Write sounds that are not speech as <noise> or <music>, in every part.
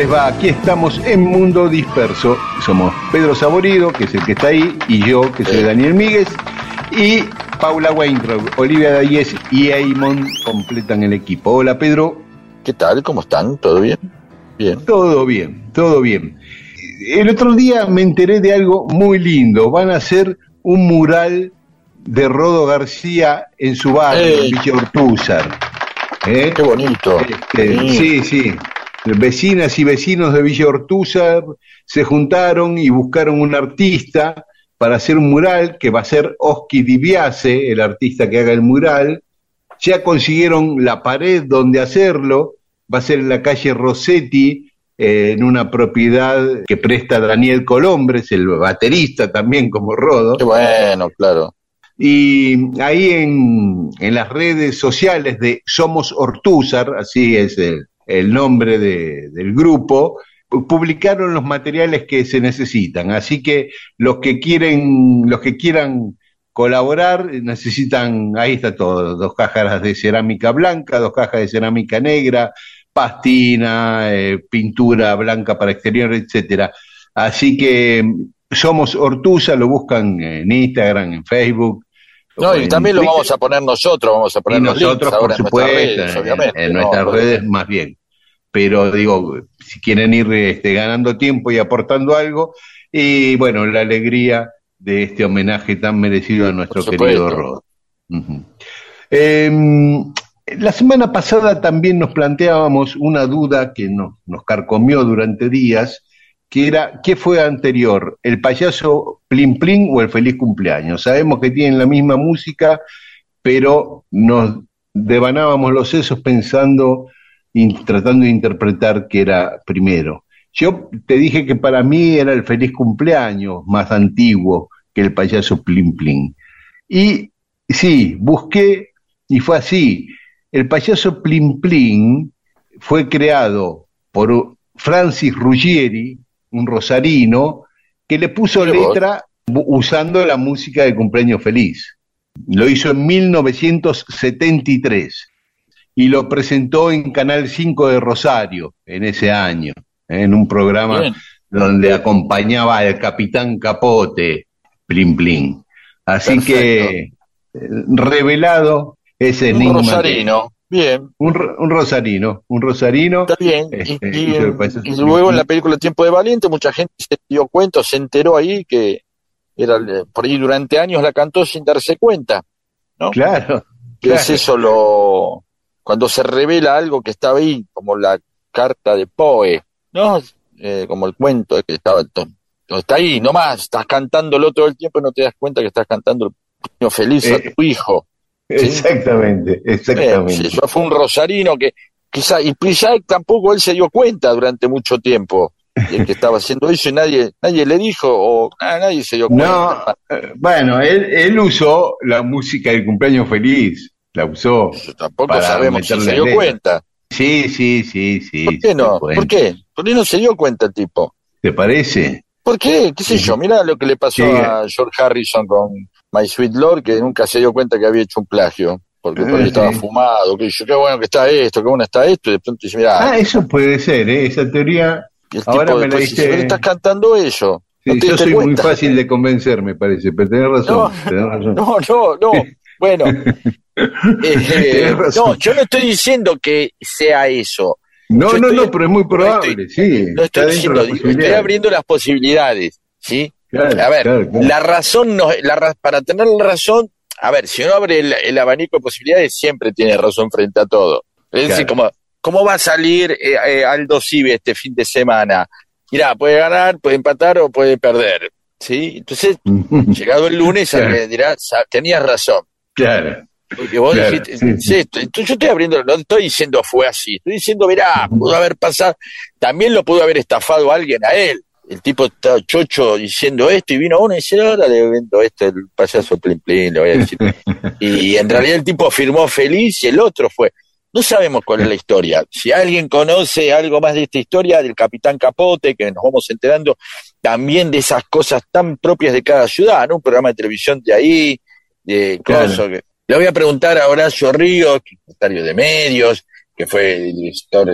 Les va? Aquí estamos en Mundo Disperso. Somos Pedro Saborido, que es el que está ahí, y yo, que soy Daniel Míguez, y Paula Weintraub, Olivia Dayes y Eamon completan el equipo. Hola, Pedro. ¿Qué tal? ¿Cómo están? ¿Todo bien? Bien. Todo bien, todo bien. El otro día me enteré de algo muy lindo. Van a hacer un mural de Rodo García en su barrio, en Villa Ortúzar. ¿Eh? Qué bonito. Este, sí, sí. Vecinas y vecinos de Villa Ortúzar se juntaron y buscaron un artista para hacer un mural que va a ser Oski Dibiase, el artista que haga el mural. Ya consiguieron la pared donde hacerlo, va a ser en la calle Rossetti, eh, en una propiedad que presta Daniel Colombres, el baterista también como Rodo. Qué bueno, claro. Y ahí en, en las redes sociales de Somos Ortúzar, así es el, el nombre de- del grupo, pu- publicaron los materiales que se necesitan. Así que los que quieren, los que quieran colaborar, necesitan, ahí está todo, dos cajas de cerámica blanca, dos cajas de cerámica negra, pastina, eh, pintura blanca para exterior, etcétera. Así que somos Ortuza, lo buscan en Instagram, en Facebook. No, y también lo vamos a poner nosotros, vamos a poner nosotros, por ahora en nuestras supuesto, redes, en- obviamente. en ¿no? nuestras redes más bien. Pero digo, si quieren ir este, ganando tiempo y aportando algo, y bueno, la alegría de este homenaje tan merecido a nuestro querido. Rod. Em, la semana pasada también nos planteábamos una duda que nos, nos carcomió durante días, que era, ¿qué fue anterior? ¿El payaso Plin Plin o el feliz cumpleaños? Sabemos que tienen la misma música, pero nos devanábamos los sesos pensando, tratando de interpretar qué era primero. Yo te dije que para mí era el feliz cumpleaños más antiguo que el payaso Plin Plin. Y sí, busqué y fue así. El payaso Plin Plin fue creado por Francis Ruggieri, un rosarino, que le puso letra usando la música de cumpleaños feliz. Lo hizo en 1973 y lo presentó en Canal 5 de Rosario en ese año, en un programa Bien. donde acompañaba al Capitán Capote, Plin Plin. Así Perfecto. que eh, revelado ese Un rosarino. Bien. Un, un rosarino, un rosarino. Está bien. Y, Este, y- luego en la película Tiempo de Valiente mucha gente se dio cuenta, se enteró ahí que era eh, por ahí durante años la cantó sin darse cuenta, ¿no? Claro, Que es eso lo cuando se revela algo que estaba ahí, como la carta de Poe, ¿no? Eh, como el cuento de que estaba to- está ahí, nomás, estás cantándolo todo el tiempo y no te das cuenta que estás cantando el niño feliz a Eh, tu hijo. exactamente, Eh, exactamente. sí, eso fue un rosarino que quizá, y quizá tampoco él se dio cuenta durante mucho tiempo de que estaba haciendo eso y nadie, nadie le dijo, o ah, nadie se dio No, cuenta. eh, bueno, él, él usó la música del cumpleaños feliz, la usó. Eso tampoco sabemos si se dio letra. cuenta. Sí, sí, sí, sí. ¿Por qué no? ¿Por qué? ¿Por qué no se dio cuenta el tipo? ¿Te parece? ¿Por qué? ¿Qué sé yo? Mira lo que le pasó a George Harrison con My Sweet Lord, que nunca se dio cuenta que había hecho un plagio. porque por ahí estaba fumado, que yo, qué bueno que está esto, qué bueno está esto, y de pronto dice, mira. Ah, eso puede ser, ¿eh? esa teoría. ahora me la dice... estás cantando eso. Sí, yo soy muy fácil de convencer, me parece, pero tenés <laughs> razón. No, no, no, <laughs> bueno. Eh, no, yo no estoy diciendo que sea eso. No, no, no, pero es muy probable, sí. No estoy diciendo, estoy abriendo las posibilidades, ¿sí? a ver, la razón, no, la, para tener la razón, a ver, si uno abre el, abanico de posibilidades, siempre tiene razón frente a todo. Es decir, como, ¿cómo va a salir eh, eh, Aldo Cibe este fin de semana? Mirá, puede ganar, puede empatar o puede perder. ¿Sí? Entonces, <laughs> llegado el lunes, dirá, tenías razón. Claro. Porque vos dijiste, Entonces, yo estoy abriendo, no estoy diciendo fue así, estoy diciendo, mirá, pudo haber pasado, también lo pudo haber estafado alguien a él el tipo está chocho diciendo esto y vino uno y dice, ahora le vendo esto, el payaso Plin Plin, le voy a decir. <laughs> y en realidad el tipo firmó feliz y el otro fue. No sabemos cuál es la historia. Si alguien conoce algo más de esta historia del Capitán Capote, que nos vamos enterando también de esas cosas tan propias de cada ciudad, ¿no? Un programa de televisión de ahí, de claro. Le voy a preguntar a Horacio Ríos, secretario de Medios, que fue director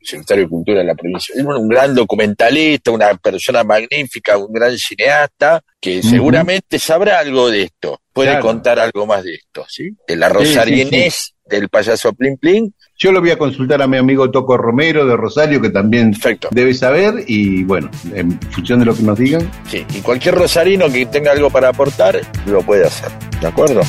secretario de Cultura de la provincia. Un gran documentalista, una persona magnífica, un gran cineasta, que seguramente sabrá algo de esto, puede contar algo más de esto, ¿sí? De la Rosarienés del payaso Plin Plin. Yo lo voy a consultar a mi amigo Toco Romero de Rosario, que también debe saber, y bueno, en función de lo que nos digan. Sí, y cualquier rosarino que tenga algo para aportar, lo puede hacer, ¿de acuerdo?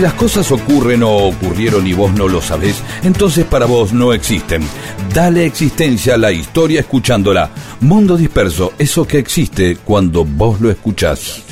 Si las cosas ocurren o ocurrieron y vos no lo sabés, entonces para vos no existen. Dale existencia a la historia escuchándola. Mundo disperso, eso que existe cuando vos lo escuchás.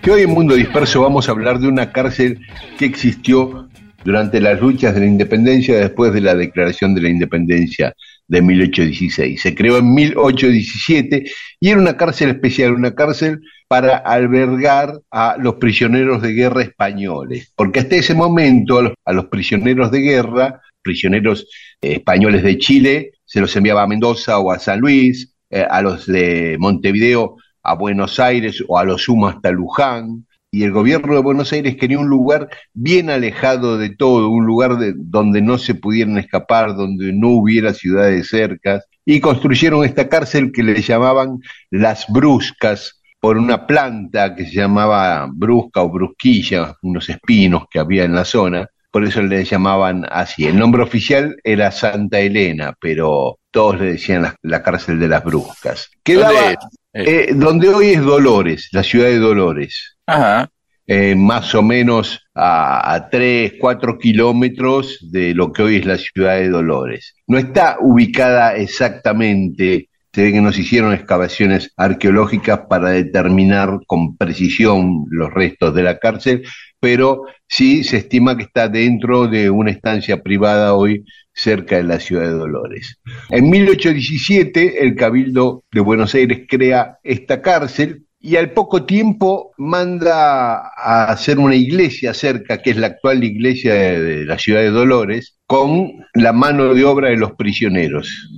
Que hoy en Mundo Disperso vamos a hablar de una cárcel que existió durante las luchas de la independencia después de la declaración de la independencia de 1816. Se creó en 1817 y era una cárcel especial, una cárcel para albergar a los prisioneros de guerra españoles, porque hasta ese momento a los, prisioneros de guerra, prisioneros eh, españoles de Chile, se los enviaba a Mendoza o a San Luis, eh, a los de Montevideo a Buenos Aires o a los sumo hasta Luján, y el gobierno de Buenos Aires quería un lugar bien alejado de todo, un lugar de, donde no se pudieran escapar, donde no hubiera ciudades cercas, y construyeron esta cárcel que le llamaban Las Bruscas, por una planta que se llamaba brusca o brusquilla, unos espinos que había en la zona, por eso le llamaban así. El nombre oficial era Santa Elena, pero todos le decían la, cárcel de las bruscas. Eh, donde hoy es Dolores, la ciudad de Dolores. Ajá. Eh, más o menos a, a 3, 4 kilómetros de lo que hoy es la ciudad de Dolores. No está ubicada exactamente se ve que nos hicieron excavaciones arqueológicas para determinar con precisión los restos de la cárcel, pero sí se estima que está dentro de una estancia privada hoy cerca de la ciudad de Dolores. En 1817 el Cabildo de Buenos Aires crea esta cárcel y al poco tiempo manda a hacer una iglesia cerca, que es la actual iglesia de, la ciudad de Dolores, con la mano de obra de los prisioneros.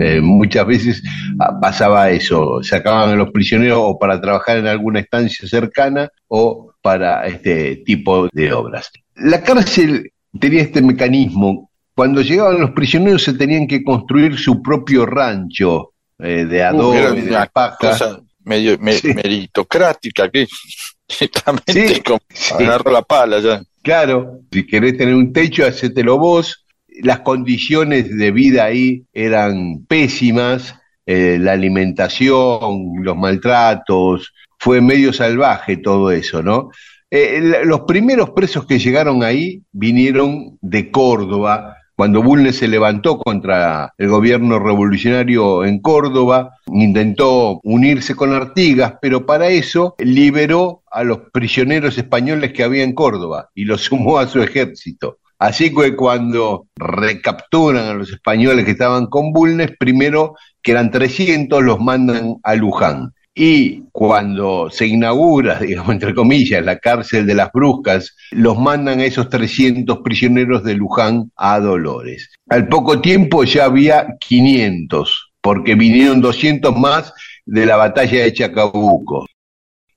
Eh, muchas veces ah, pasaba eso, sacaban a los prisioneros o para trabajar en alguna estancia cercana o para este tipo de obras. La cárcel tenía este mecanismo. Cuando llegaban los prisioneros se tenían que construir su propio rancho eh, de uh, adobe, de paja medio meritocrática, que <laughs> directamente como agarrar la pala ya. Claro, si querés tener un techo, hacételo vos. Las condiciones de vida ahí eran pésimas, eh, la alimentación, los maltratos, fue medio salvaje todo eso, ¿no? Eh, los primeros presos que llegaron ahí vinieron de Córdoba, cuando Bulnes se levantó contra el gobierno revolucionario en Córdoba, intentó unirse con Artigas, pero para eso liberó a los prisioneros españoles que había en Córdoba y los sumó a su ejército. Así que cuando recapturan a los españoles que estaban con Bulnes, primero que eran 300, los mandan a Luján y cuando se inaugura, <laughs> digamos, entre comillas, la cárcel de las Bruscas, los mandan a esos 300 prisioneros de Luján a Dolores. Al poco tiempo ya había 500, porque vinieron 200 más de la batalla de Chacabuco.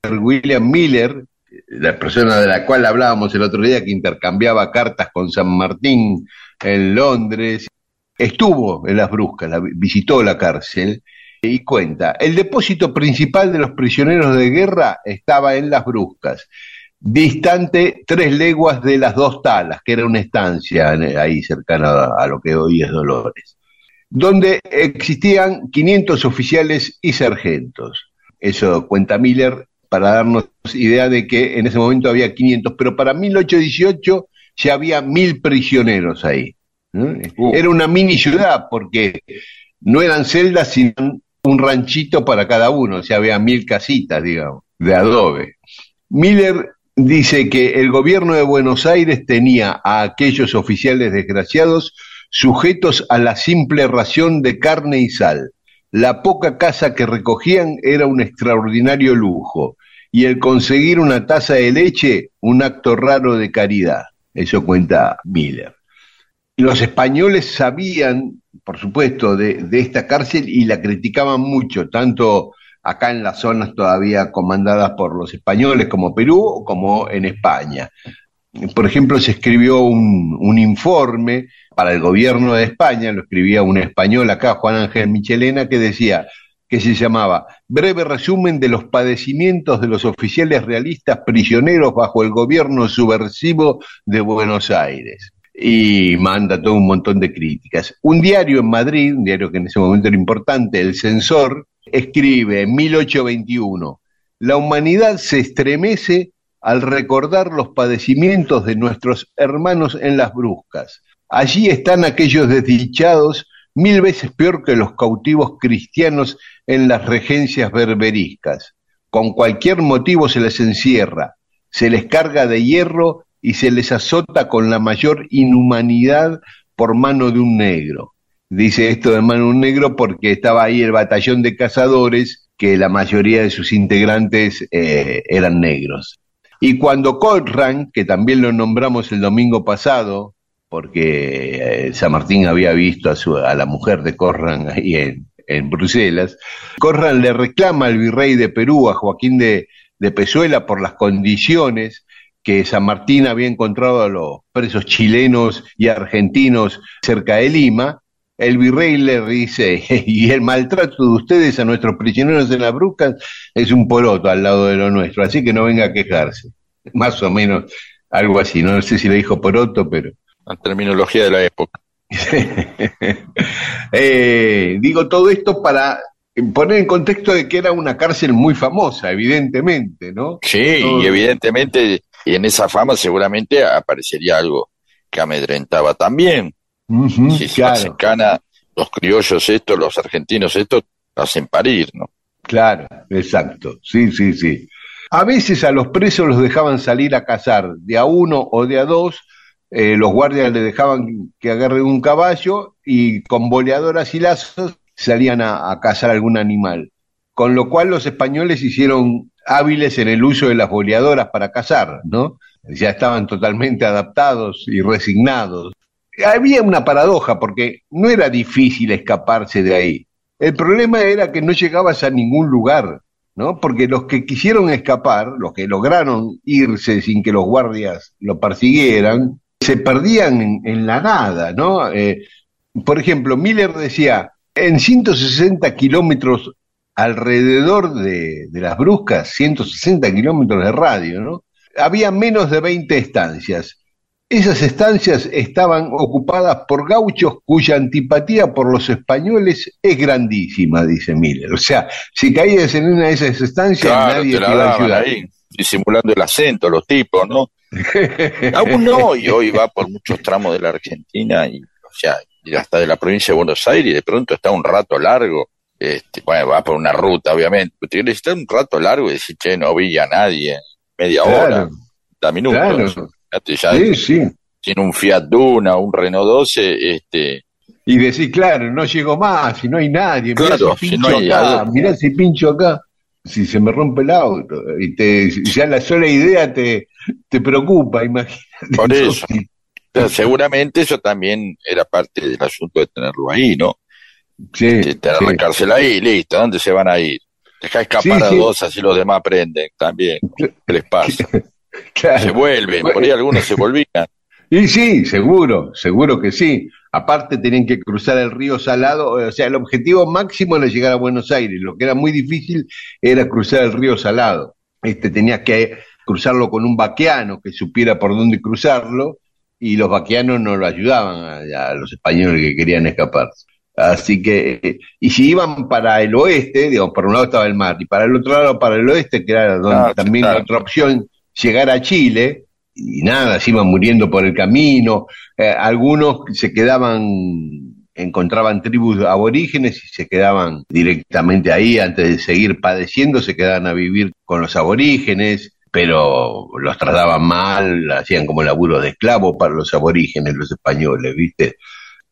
William Miller, la persona de la cual hablábamos el otro día, que intercambiaba cartas con San Martín en Londres, estuvo en las Bruscas, visitó la cárcel y cuenta, el depósito principal de los prisioneros de guerra estaba en Las Bruscas, distante tres leguas de las dos talas, que era una estancia ahí cercana a lo que hoy es Dolores, donde existían 500 oficiales y sargentos. Eso cuenta Miller para darnos idea de que en ese momento había 500, pero para 1818 ya había mil prisioneros ahí. Uh. Era una mini ciudad porque no eran celdas, sino un ranchito para cada uno, o sea, había mil casitas, digamos, de adobe. Miller dice que el gobierno de Buenos Aires tenía a aquellos oficiales desgraciados sujetos a la simple ración de carne y sal. La poca casa que recogían era un extraordinario lujo y el conseguir una taza de leche un acto raro de caridad. Eso cuenta Miller. Los españoles sabían por supuesto, de, esta cárcel y la criticaban mucho, tanto acá en las zonas todavía comandadas por los españoles como Perú como en España. Por ejemplo, se escribió un, un informe para el gobierno de España, lo escribía un español acá, Juan Ángel Michelena, que decía que se llamaba Breve resumen de los padecimientos de los oficiales realistas prisioneros bajo el gobierno subversivo de Buenos Aires y manda todo un montón de críticas. Un diario en Madrid, un diario que en ese momento era importante, El Censor, escribe en 1821, la humanidad se estremece al recordar los padecimientos de nuestros hermanos en las bruscas. Allí están aquellos desdichados mil veces peor que los cautivos cristianos en las regencias berberiscas. Con cualquier motivo se les encierra, se les carga de hierro y se les azota con la mayor inhumanidad por mano de un negro. Dice esto de mano de un negro porque estaba ahí el batallón de cazadores, que la mayoría de sus integrantes eh, eran negros. Y cuando Corran, que también lo nombramos el domingo pasado, porque eh, San Martín había visto a, su, a la mujer de Corran ahí en, en Bruselas, Corran le reclama al virrey de Perú, a Joaquín de, de Pezuela por las condiciones que San Martín había encontrado a los presos chilenos y argentinos cerca de Lima, el virrey le dice, <laughs> y el maltrato de ustedes a nuestros prisioneros en las brucas es un poroto al lado de lo nuestro, así que no venga a quejarse. Más o menos algo así, no sé si le dijo poroto, pero... La terminología de la época. <laughs> Eh, digo todo esto para poner en contexto de que era una cárcel muy famosa, evidentemente, ¿no? Sí, y evidentemente y en esa fama seguramente aparecería algo que amedrentaba también. si se hacen cana, los criollos estos, los argentinos estos, hacen parir, ¿no? Claro, exacto, sí, sí, sí. A veces a los presos los dejaban salir a cazar, de a uno o de a dos, eh, los guardias les dejaban que agarren un caballo y con boleadoras y lazos salían a, cazar algún animal. Con lo cual los españoles hicieron hábiles en el uso de las boleadoras para cazar, ¿no? Ya estaban totalmente adaptados y resignados. Había una paradoja porque no era difícil escaparse de ahí. El problema era que no llegabas a ningún lugar, ¿no? Porque los que quisieron escapar, los que lograron irse sin que los guardias lo persiguieran, se perdían en, la nada, ¿no? Eh, por ejemplo, Miller decía, en 160 kilómetros alrededor de, las bruscas, 160 kilómetros de radio, ¿no? Había menos de 20 estancias. Esas estancias estaban ocupadas por gauchos cuya antipatía por los españoles es grandísima, dice Miller. O sea, si caías en una de esas estancias, nadie te, iba a ayudar. Ahí, disimulando el acento, los tipos, ¿no? <laughs> Aún no, y hoy va por muchos tramos de la Argentina y, o sea, hasta de la provincia de Buenos Aires y de pronto está un rato largo. Este, bueno, va por una ruta, obviamente, pero tiene que estar un rato largo y decir, che, no vi a nadie, media hora, da minutos. sí, sí. Tiene un Fiat Duna, un Renault 12, este, y decir, claro, no llego más, y no hay nadie, claro, si pincho acá, mirá si pincho acá, si se me rompe el auto, y te, ya la sola idea te, te preocupa, imagínate. Por <laughs> eso. seguramente eso también era parte del asunto de tenerlo ahí, ¿no? Sí, tener la cárcel ahí, listo, ¿dónde se van a ir? Deja escapar a dos, así los demás aprenden también. ¿Qué les pasa? <laughs> Se vuelven, por ahí algunos se volvían. <laughs> Y sí, seguro, seguro que sí. Aparte tenían que cruzar el río Salado, o sea, el objetivo máximo era llegar a Buenos Aires, lo que era muy difícil era cruzar el río Salado. Este tenía que cruzarlo con un vaqueano que supiera por dónde cruzarlo, y los vaqueanos no lo ayudaban a, los españoles que querían escapar. Así que, y si iban para el oeste, digamos, por un lado estaba el mar, y para el otro lado, para el oeste, que era donde también otra opción, llegar a Chile, y nada, se iban muriendo por el camino, eh, algunos se quedaban, encontraban tribus aborígenes y se quedaban directamente ahí antes de seguir padeciendo, se quedaban a vivir con los aborígenes, pero los trataban mal, hacían como laburo de esclavo para los aborígenes, los españoles, ¿viste?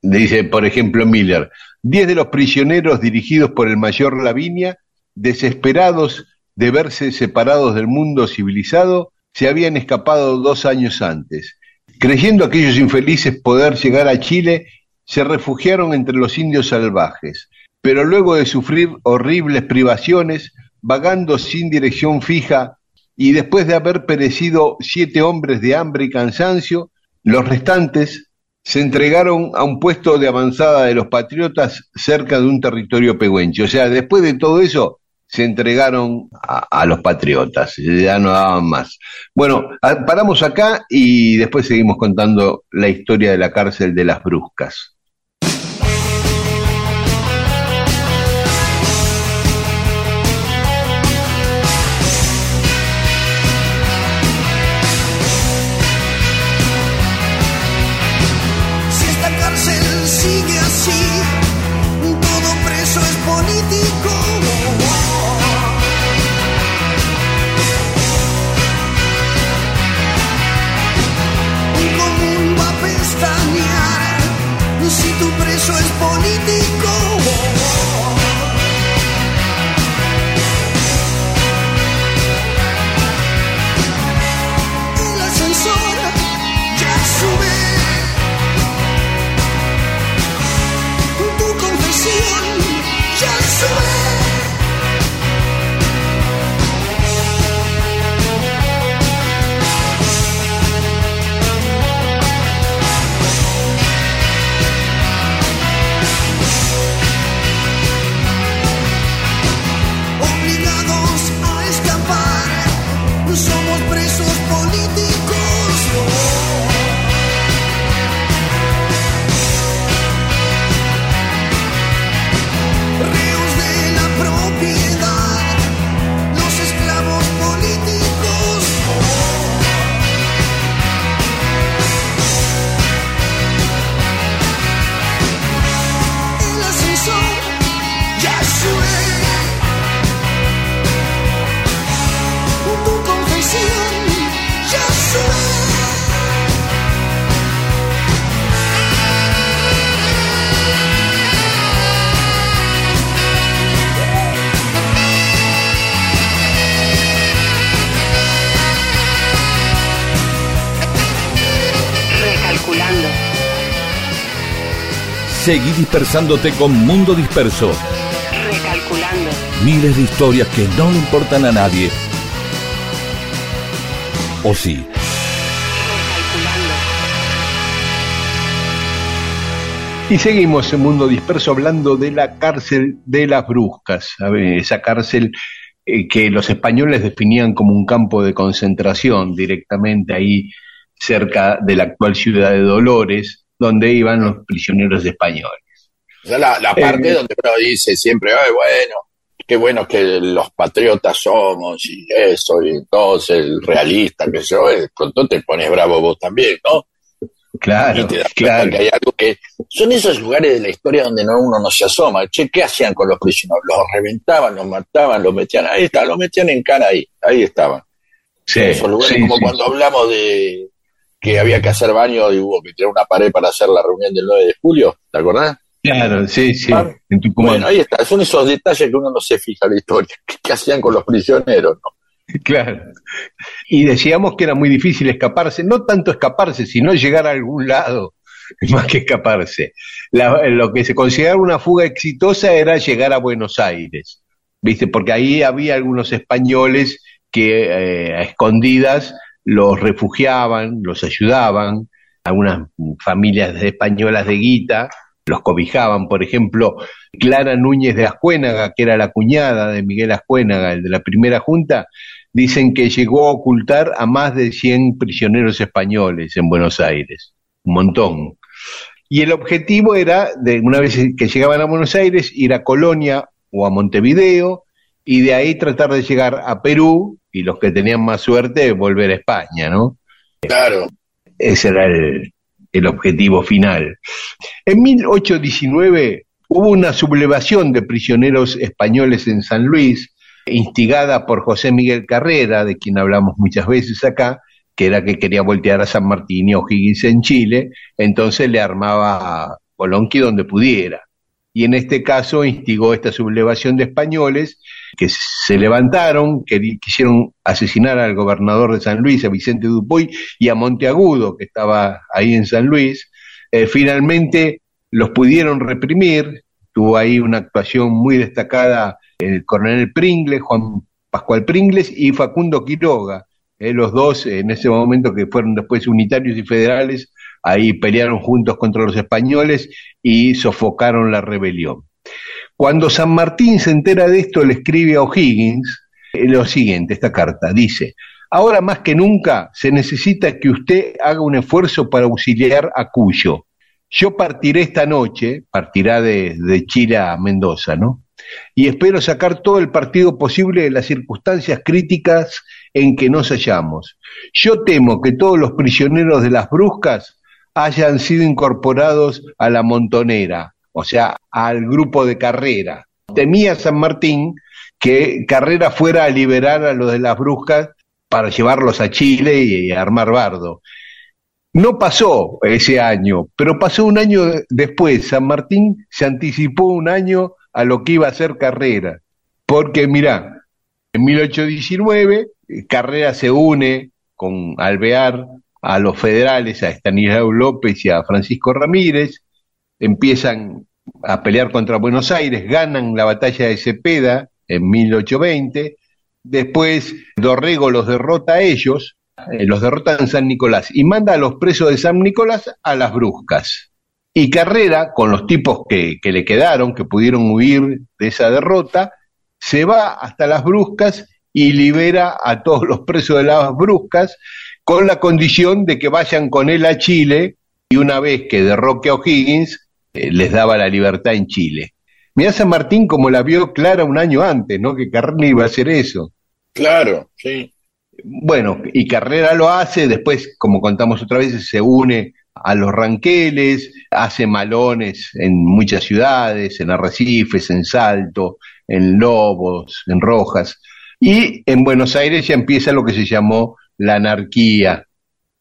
Dice, por ejemplo, Miller, diez de los prisioneros dirigidos por el mayor Lavinia, desesperados de verse separados del mundo civilizado, se habían escapado dos años antes. Creyendo aquellos infelices poder llegar a Chile, se refugiaron entre los indios salvajes, pero luego de sufrir horribles privaciones, vagando sin dirección fija y después de haber perecido siete hombres de hambre y cansancio, los restantes se entregaron a un puesto de avanzada de los patriotas cerca de un territorio pehuenche. O sea, después de todo eso, se entregaron a, a, los patriotas, ya no daban más. Bueno, paramos acá y después seguimos contando la historia de la cárcel de las Bruscas. Seguí dispersándote con Mundo Disperso. Recalculando. Miles de historias que no le importan a nadie. ¿O sí? Recalculando. Y seguimos en Mundo Disperso hablando de la cárcel de las Bruscas, esa cárcel eh, que los españoles definían como un campo de concentración directamente ahí cerca de la actual ciudad de Dolores, donde iban los prisioneros españoles. O sea, la, la parte Eh, donde uno dice siempre, ay, bueno, qué bueno que los patriotas somos y eso, y entonces el realista, que yo, eh, pronto te pones bravo vos también, ¿no? Claro, y te das claro. que hay algo que son esos lugares de la historia donde no, uno no se asoma. Che, ¿qué hacían con los prisioneros? Los reventaban, los mataban, los metían, ahí está, los metían en cara ahí, ahí estaban. Sí, esos lugares sí, como sí. cuando hablamos de que había que hacer baño y hubo que tirar una pared para hacer la reunión del 9 de julio, ¿te acordás? Claro, sí, sí, Claro. en Tucumán. Bueno, ahí está, son esos detalles que uno no se fija en la historia. ¿Qué, <laughs> qué hacían con los prisioneros? no? Claro. Y decíamos que era muy difícil escaparse, no tanto escaparse, sino llegar a algún lado, <laughs> más que escaparse. La- lo que se consideraba una fuga exitosa era llegar a Buenos Aires, ¿viste? Porque ahí había algunos españoles que eh, a escondidas los refugiaban, los ayudaban, algunas familias españolas de guita los cobijaban, por ejemplo, Clara Núñez de Ascuénaga, que era la cuñada de Miguel Ascuénaga, el de la primera junta, dicen que llegó a ocultar a más de 100 prisioneros españoles en Buenos Aires, un montón. Y el objetivo era, de una vez que llegaban a Buenos Aires, ir a Colonia o a Montevideo y de ahí tratar de llegar a Perú y los que tenían más suerte volver a España, ¿no? Claro, Ese era el, el objetivo final. En 1819 hubo una sublevación de prisioneros españoles en San Luis, instigada por José Miguel Carrera, de quien hablamos muchas veces acá, que era que quería voltear a San Martín y O'Higgins en Chile, entonces le armaba a Polonqui donde pudiera. Y en este caso instigó esta sublevación de españoles que se levantaron, que quisieron asesinar al gobernador de San Luis, a Vicente Dupuy, y a Monteagudo, que estaba ahí en San Luis. Eh, finalmente los pudieron reprimir, tuvo ahí una actuación muy destacada el coronel Pringles, Juan Pascual Pringles y Facundo Quiroga, eh, los dos en ese momento que fueron después unitarios y federales, ahí pelearon juntos contra los españoles y sofocaron la rebelión. Cuando San Martín se entera de esto, le escribe a O'Higgins eh, lo siguiente, esta carta, dice, ahora más que nunca se necesita que usted haga un esfuerzo para auxiliar a Cuyo. Yo partiré esta noche, partirá de, de Chile a Mendoza, ¿no? Y espero sacar todo el partido posible de las circunstancias críticas en que nos hallamos. Yo temo que todos los prisioneros de las bruscas hayan sido incorporados a la montonera, o sea, al grupo de carrera. Temía San Martín que Carrera fuera a liberar a los de las bruscas para llevarlos a Chile y armar bardo. No pasó ese año, pero pasó un año de- después. San Martín se anticipó un año a lo que iba a ser Carrera. Porque, mirá, en 1819 eh, Carrera se une con Alvear a los federales, a Estanislao López y a Francisco Ramírez, empiezan a pelear contra Buenos Aires, ganan la batalla de Cepeda en 1820, después Dorrego los derrota a ellos, eh, los derrota en San Nicolás y manda a los presos de San Nicolás a las Bruscas. Y Carrera, con los tipos que, que le quedaron, que pudieron huir de esa derrota, se va hasta las Bruscas y libera a todos los presos de las Bruscas con la condición de que vayan con él a Chile y una vez que derroque a O'Higgins, les daba la libertad en Chile. Mirá San Martín como la vio clara un año antes, ¿no? Que Carrera iba a hacer eso. claro, sí. Bueno, y Carrera lo hace, después, como contamos otra vez, se une a los ranqueles, hace malones en muchas ciudades, en Arrecifes, en Salto, en Lobos, en Rojas, y en Buenos Aires ya empieza lo que se llamó la anarquía.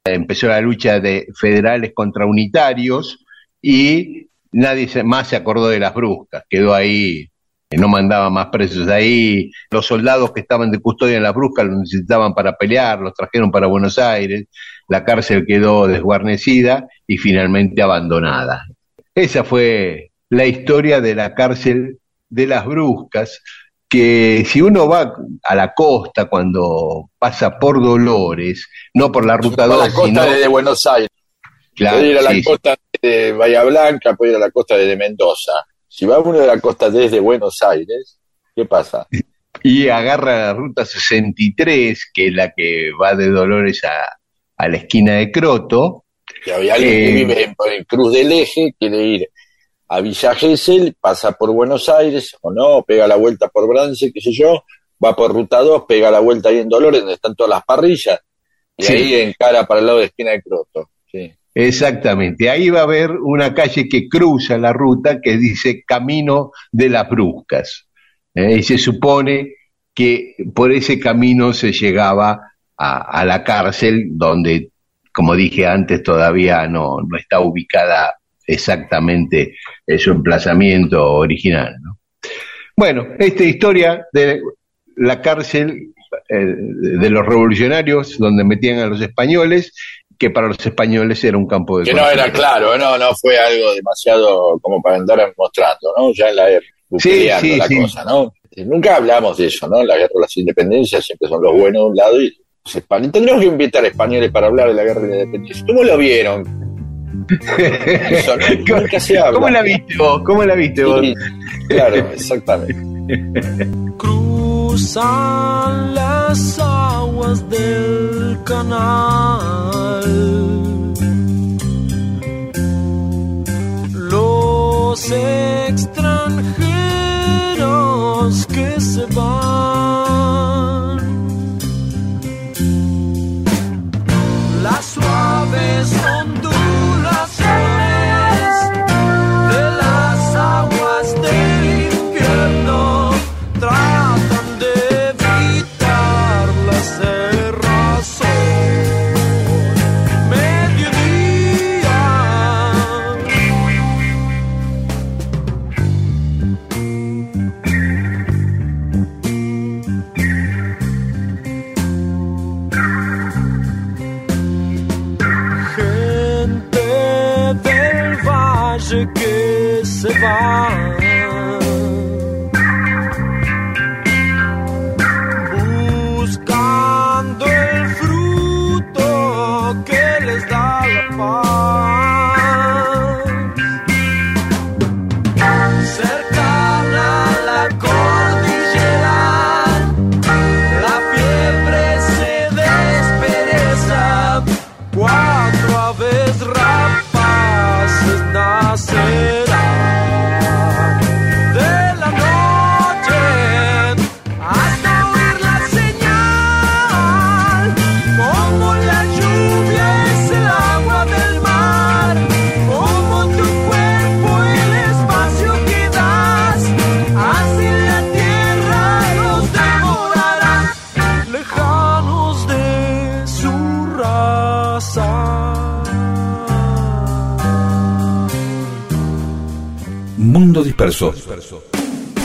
Empezó la lucha de federales contra unitarios y nadie más se acordó de las bruscas, quedó ahí que no mandaba más presos de ahí, los soldados que estaban de custodia en las bruscas los necesitaban para pelear, los trajeron para Buenos Aires, la cárcel quedó desguarnecida y finalmente abandonada. esa fue la historia de la cárcel de las Bruscas, que si uno va a la costa cuando pasa por Dolores, no por la ruta a 2, la costa sino... de Buenos Aires. Claro, puede ir a la sí, sí. costa de Bahía Blanca, puede ir a la costa de Mendoza. Si va uno de la costa desde Buenos Aires, ¿qué pasa? y agarra la ruta 63, que es la que va de Dolores a, a la esquina de Croto, Que había alguien que Eh. vive en, en Cruz del Eje, quiere ir a Villa Gesell, pasa por Buenos Aires, o no, pega la vuelta por Brance, qué sé yo, va por Ruta 2, pega la vuelta ahí en Dolores, donde están todas las parrillas, y Sí. ahí encara para el lado de esquina de Croto. Sí. Exactamente. Ahí va a haber una calle que cruza la ruta que dice Camino de las Bruscas. ¿eh? Y se supone que por ese camino se llegaba a, la cárcel, donde, como dije antes, todavía no, no está ubicada exactamente en su emplazamiento original. ¿no? Bueno, esta historia de la cárcel eh, de los revolucionarios, donde metían a los españoles, que para los españoles era un campo de Que no era claro, no, no fue algo demasiado como para andar mostrando, ¿no? Ya en la época, buqueando sí, la sí. cosa, ¿no? Nunca hablamos de eso, ¿no? La guerra de las independencias siempre son los buenos de un lado y los españoles. Tendríamos que invitar a españoles para hablar de la guerra de la independencia. ¿Cómo lo vieron? Eso, ¿no? <laughs> Nunca se habla. ¿Cómo la viste vos? ¿Cómo la viste vos? Sí, claro, exactamente. <laughs> Cruzan las aguas del canal. Los extranjeros que se van. Las suaves ondulaciones que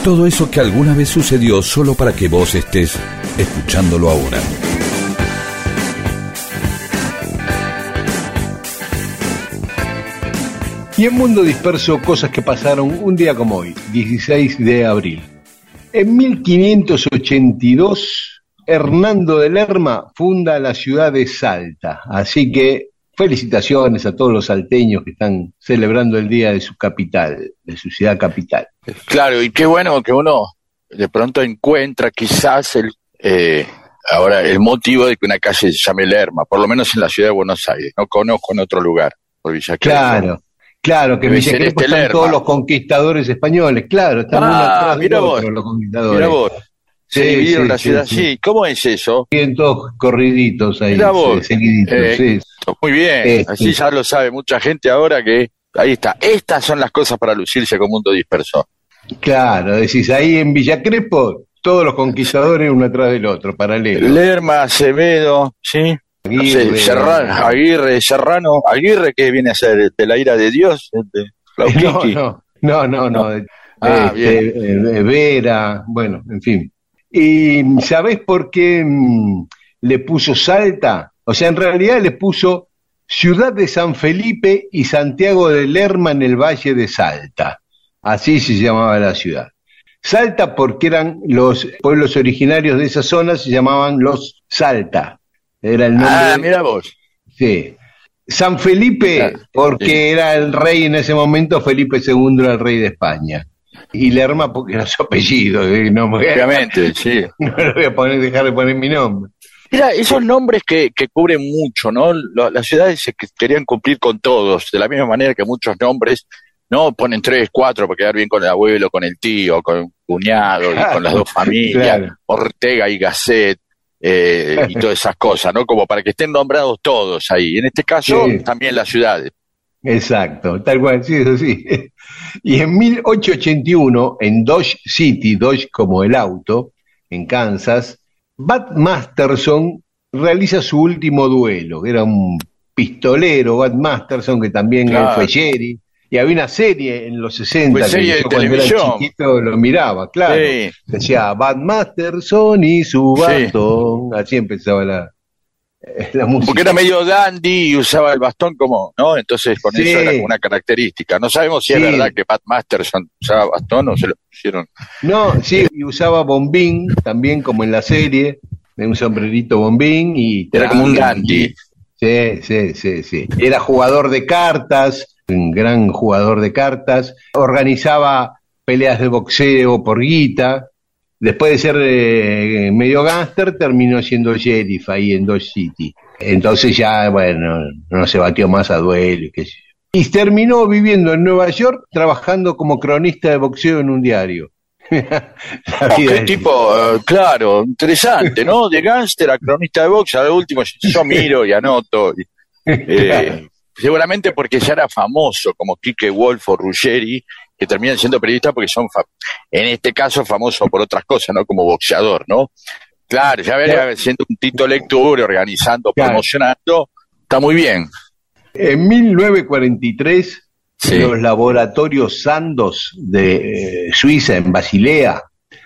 Todo eso que alguna vez sucedió solo para que vos estés escuchándolo ahora. Y en Mundo Disperso, cosas que pasaron un día como hoy, 16 de abril. En 1582, Hernando de Lerma funda la ciudad de Salta. Así que felicitaciones a todos los salteños que están celebrando el día de su capital, de su ciudad capital. Claro, y qué bueno que uno de pronto encuentra quizás el eh, ahora el motivo de que una calle se llame Lerma, por lo menos en la ciudad de Buenos Aires. No conozco en otro lugar, por Villa. Claro, claro, que Villa este están Lerma. todos los conquistadores españoles, claro, están Ah, uno atrás mira vos, los conquistadores. Mira vos, se Sí, dividieron sí, la ciudad sí. ¿Cómo es eso? Siguen todos corriditos ahí, seguiditos, eh. Muy bien, Eh, así sí. ya lo sabe mucha gente ahora que ahí está. Estas son las cosas para lucirse con mundo disperso. Claro, decís, ahí en Villa Crespo, todos los conquistadores uno atrás del otro, paralelo. Lerma, Acevedo, ¿sí? No sé, Aguirre, Serrano, Aguirre, Serrano, Aguirre que viene a ser de la ira de Dios, de <laughs> No, no, no, no, no. Ah, Este, eh, Vera, bueno, en fin. ¿Y sabés por qué mm, le puso Salta? O sea, en realidad le puso Ciudad de San Felipe y Santiago de Lerma en el Valle de Salta. Así se llamaba la ciudad. Salta porque eran los pueblos originarios de esa zona, se llamaban los Salta. Era el nombre. Ah, mira vos. Sí. San Felipe, porque sí. era el rey en ese momento, Felipe II era el rey de España. Y Lerma porque era su apellido, ¿eh? no, me- Obviamente, sí. <laughs> no le voy a poner, dejar de poner mi nombre. Mira, esos nombres que, que cubren mucho, ¿no? Las ciudades se que- querían cumplir con todos, de la misma manera que muchos nombres, ¿no? Ponen tres, cuatro para quedar bien con el abuelo, con el tío, con el cuñado y con las dos <laughs> familias, Claro. Ortega y Gasset, eh, y todas esas cosas, ¿no? Como para que estén nombrados todos ahí. En este caso, Sí. también las ciudades. Exacto, tal cual, sí, eso sí. Y en 1881, en Dodge City, Dodge como el auto, en Kansas, Bat Masterson realiza su último duelo, que era un pistolero, Bat Masterson, que también Claro. fue Jerry, y había una serie en los 60 Fue que yo cuando era televisión. chiquito lo miraba, claro. Sí. Decía Bat Masterson y su Sí. bastón, así empezaba la, <laughs> la música. Porque era medio dandy y usaba el bastón como, ¿no? Entonces con Sí. eso era una característica. No sabemos si es verdad que Pat Masterson usaba bastón o se lo pusieron. No, sí, y usaba bombín también como en la serie, de un sombrerito bombín y Era como un dandy. Sí, sí, sí, sí. Era jugador de cartas, un gran jugador de cartas, organizaba peleas de boxeo por guita. Después de ser eh, medio gángster, terminó siendo sheriff ahí en Dodge City. Entonces ya, bueno, no se batió más a duelo, y qué sé yo. Y terminó viviendo en Nueva York trabajando como cronista de boxeo en un diario. <laughs> Oh, qué tipo, eh, claro, interesante, ¿no? De gángster a cronista de box, al último yo <laughs> miro y anoto. y, <laughs> eh, Claro. Seguramente porque ya era famoso, como Quique Wolf o Ruggeri, que terminan siendo periodistas porque son, en este caso, famosos por otras cosas, ¿no? Como boxeador, ¿no? Claro, ya venía siendo un Tito Lecture, organizando, Claro. promocionando, está muy bien. En 1943, Sí, los laboratorios Sandoz de eh, Suiza, en Basilea,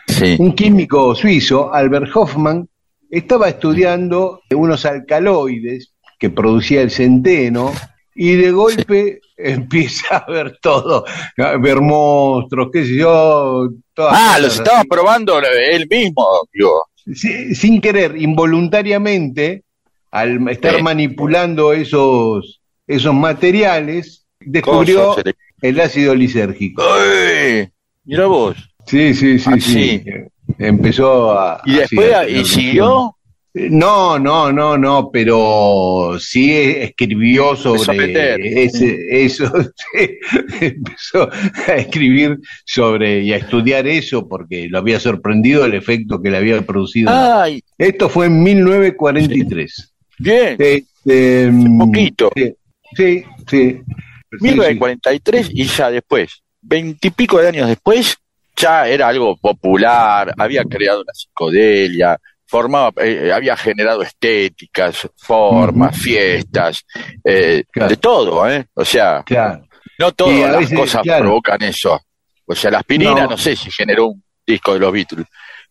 sí. un químico suizo, Albert Hoffman, estaba estudiando unos alcaloides que producía el centeno y de golpe <laughs> empieza a ver todo, a ver monstruos, qué sé yo. todas Ah, los estaba así. probando él mismo, digo. Sí, sin querer, involuntariamente, al estar Sí. manipulando esos, esos materiales, descubrió el ácido lisérgico. ¡Ay! Mira vos. Sí, sí, sí, sí. Empezó a... Y después, a ¿y tener siguió? No, no, no, no, pero sí escribió sobre ese, eso, <laughs> sí, empezó a escribir sobre y a estudiar eso porque lo había sorprendido el efecto que le había producido. Ay, Esto fue en 1943. bien. Este, poquito. Sí, sí, sí. Sí, 1943 y ya después, veintipico de años después, ya era algo popular, había creado una psicodelia, formaba, eh, había generado estéticas, formas, fiestas, eh, Claro. de todo, ¿eh? O sea, claro. no todas Y las veces, cosas claro. provocan eso. O sea, la aspirina, No. no, sé si generó un disco de los Beatles.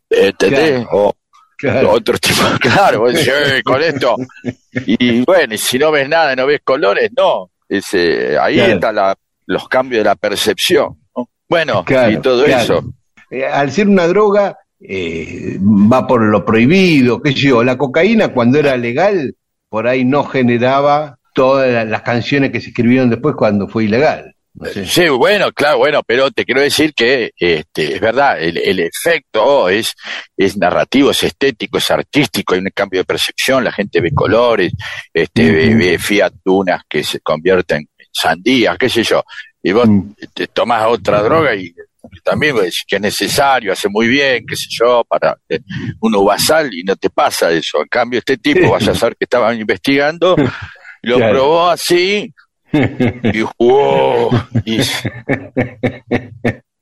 ¿Entendés? O, claro. otro tipo, <laughs> claro, vos decís, "Eh, con esto. <laughs> Y bueno, y si no ves nada, no ves colores, no. Ese, ahí Claro. están la- los cambios de la percepción. ¿no? Bueno, Claro, y todo eso. Eh, al ser una droga, eh, va por lo prohibido, qué sé yo. La cocaína, cuando era legal, por ahí no generaba todas la- las canciones que se escribieron después cuando fue ilegal. No sé. Sí, bueno, claro, bueno, pero te quiero decir que este, es verdad, el, el efecto es, es narrativo, es estético, es artístico, hay un cambio de percepción, la gente ve colores, este, ve, ve Fiat Dunas que se convierten en sandías, qué sé yo, y vos Mm. te tomas otra droga y también decís que es necesario, hace muy bien, qué sé yo, para eh, uno basal y no te pasa eso. En cambio, este tipo, vas a saber que estaban investigando, lo Claro. probó así y wow, y-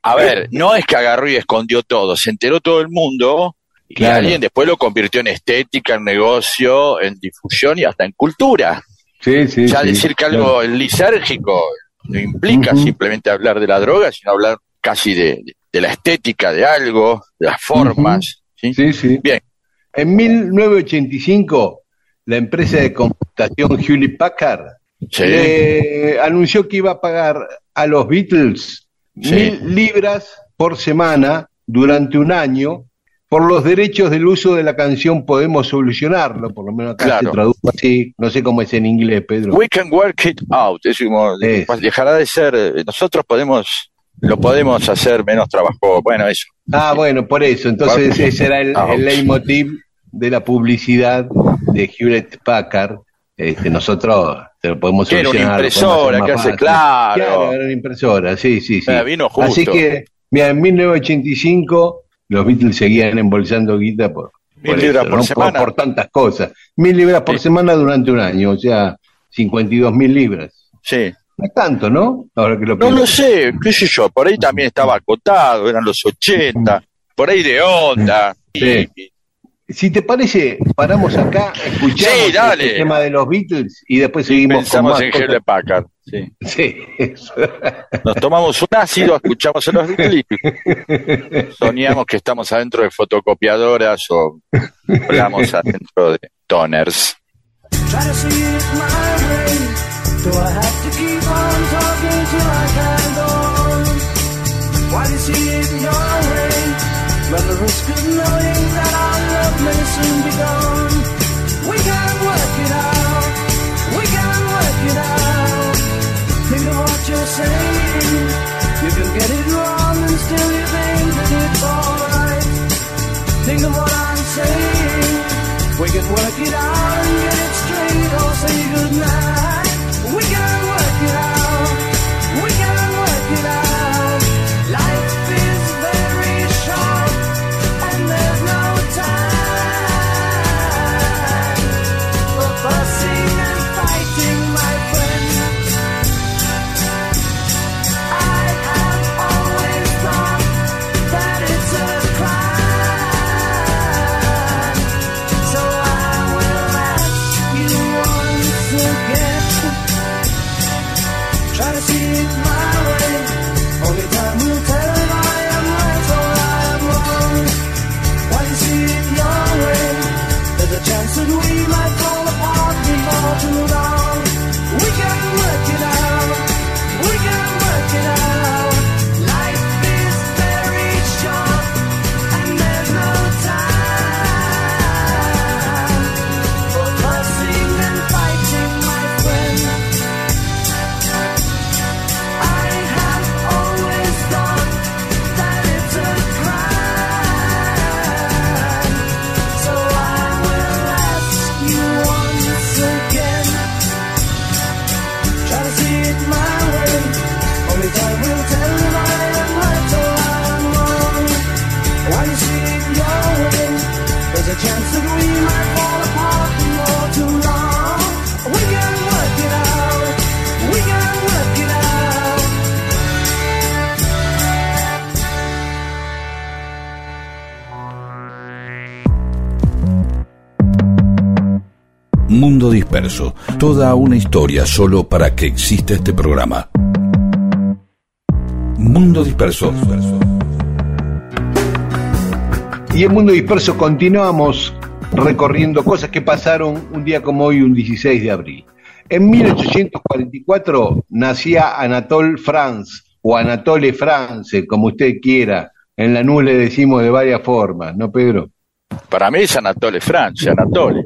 a ver, no es que agarró y escondió todo, se enteró todo el mundo y Claro. alguien después lo convirtió en estética, en negocio, en difusión y hasta en cultura. Sí, sí, ya sí, decir que claro. algo es lisérgico no implica simplemente hablar de la droga, sino hablar casi de, de la estética de algo, de las formas. ¿sí? Sí, sí. Bien. En 1985, la empresa de computación Hewlett Packard Sí. le anunció que iba a pagar a los Beatles Sí. mil libras por semana durante un año por los derechos del uso de la canción Podemos Solucionarlo, por lo menos acá Claro. se tradujo así, no sé cómo es en inglés, Pedro. We can work it out. Es como, dejará de ser, eh, nosotros podemos, lo podemos hacer menos trabajo. Bueno, eso. Ah, bueno, por eso, entonces ese era el, out. el leitmotiv de la publicidad de Hewlett Packard. Este, nosotros te lo podemos Que era una impresora que hace, claro. Claro, era una impresora, sí, sí, sí. Eh, vino justo. Así que, mira, en 1985 los Beatles seguían embolsando guita por, Mil por libras eso, por ¿no? semana. por tantas cosas. Mil libras por Sí. semana durante un año, o sea, 52 mil libras. Sí. No es tanto, ¿no? Ahora que lo No lo sé, qué sé yo, por ahí también estaba acotado, eran los 80, por ahí de onda. <laughs> Sí. Y- Si te parece, paramos acá, escuchamos Sí, dale. el tema de los Beatles y después seguimos con pensamos más en cosas. Hewlett Packard. Sí. <laughs> Sí, eso. Nos tomamos un ácido, escuchamos a los Beatles y soñamos que estamos adentro de fotocopiadoras o hablamos adentro de toners. Do I have to keep on talking till I can go on? Why do you see it your way? Run the risk of knowing that our love may soon be gone. We can work it out. We can work it out. Think of what you're saying. You can get it wrong and still you think that it's alright. Think of what I'm saying. We can work it out and get it straight or say goodnight. Disperso, toda una historia solo para que exista este programa. Mundo Disperso. Y en Mundo Disperso continuamos recorriendo cosas que pasaron un día como hoy, un 16 de abril. En 1844 nacía Anatole France, o Anatole France, como usted quiera. En la NU le decimos de varias formas, ¿no, Pedro? Para mí es Anatole Francia, Anatole.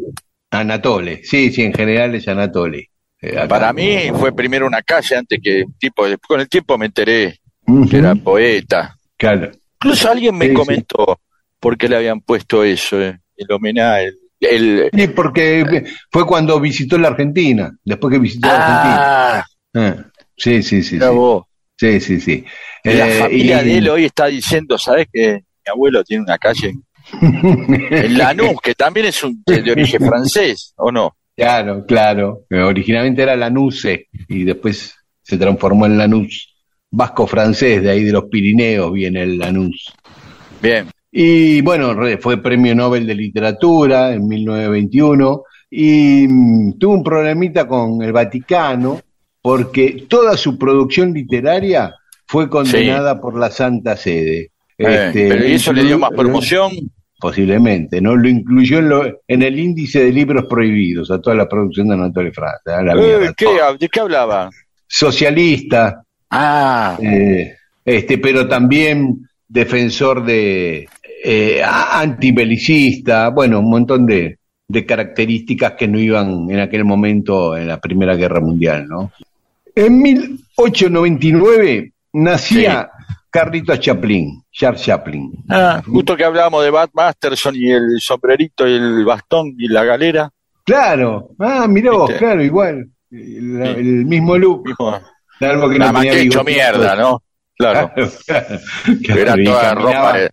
Anatole, sí, sí, en general es Anatole. Eh. Para mí fue primero una calle antes que tipo, con el tiempo me enteré que era poeta. Claro. Incluso alguien me Sí, sí. comentó por qué le habían puesto eso, eh, el homenaje, el, el- Sí, porque fue cuando visitó la Argentina, después que visitó la ah, Argentina. Ah, sí, sí, Sí, vos. sí, sí. sí. la Eh, familia y- de él hoy está diciendo, ¿sabes que mi abuelo tiene una calle en, en Lanús, que también es un, de, origen francés, ¿o no? Claro, claro. Eh, Originalmente era Lanuse y después se transformó en Lanús. Vasco francés, de ahí de los Pirineos viene el Lanús. Bien, Y bueno, fue premio Nobel de Literatura en 1921 y mm, tuvo un problemita con el Vaticano porque toda su producción literaria fue condenada por la Santa Sede. Eh, Este, pero ¿y eso le dio más promoción? Posiblemente, ¿no? Lo incluyó en, lo- en el índice de libros prohibidos a toda la producción de Anatole France. a la Eh, ¿qué? ¿De qué hablaba? Socialista, Ah, eh, este, pero también defensor de eh, antibelicista, bueno, un montón de, de características que no iban en aquel momento en la Primera Guerra Mundial, ¿no? En 1899 nacía Carlitos Chaplin, Charles Chaplin. ah, justo que hablábamos de Bat Masterson y el sombrerito y el bastón y la galera. Claro, ah, mirá vos, ¿Viste? claro, igual, el, Sí. el mismo look, Mismo, salvo que nada no más tenía que hecho mierda, ¿no? Claro, <laughs> Claro, claro. era toda ropa. de-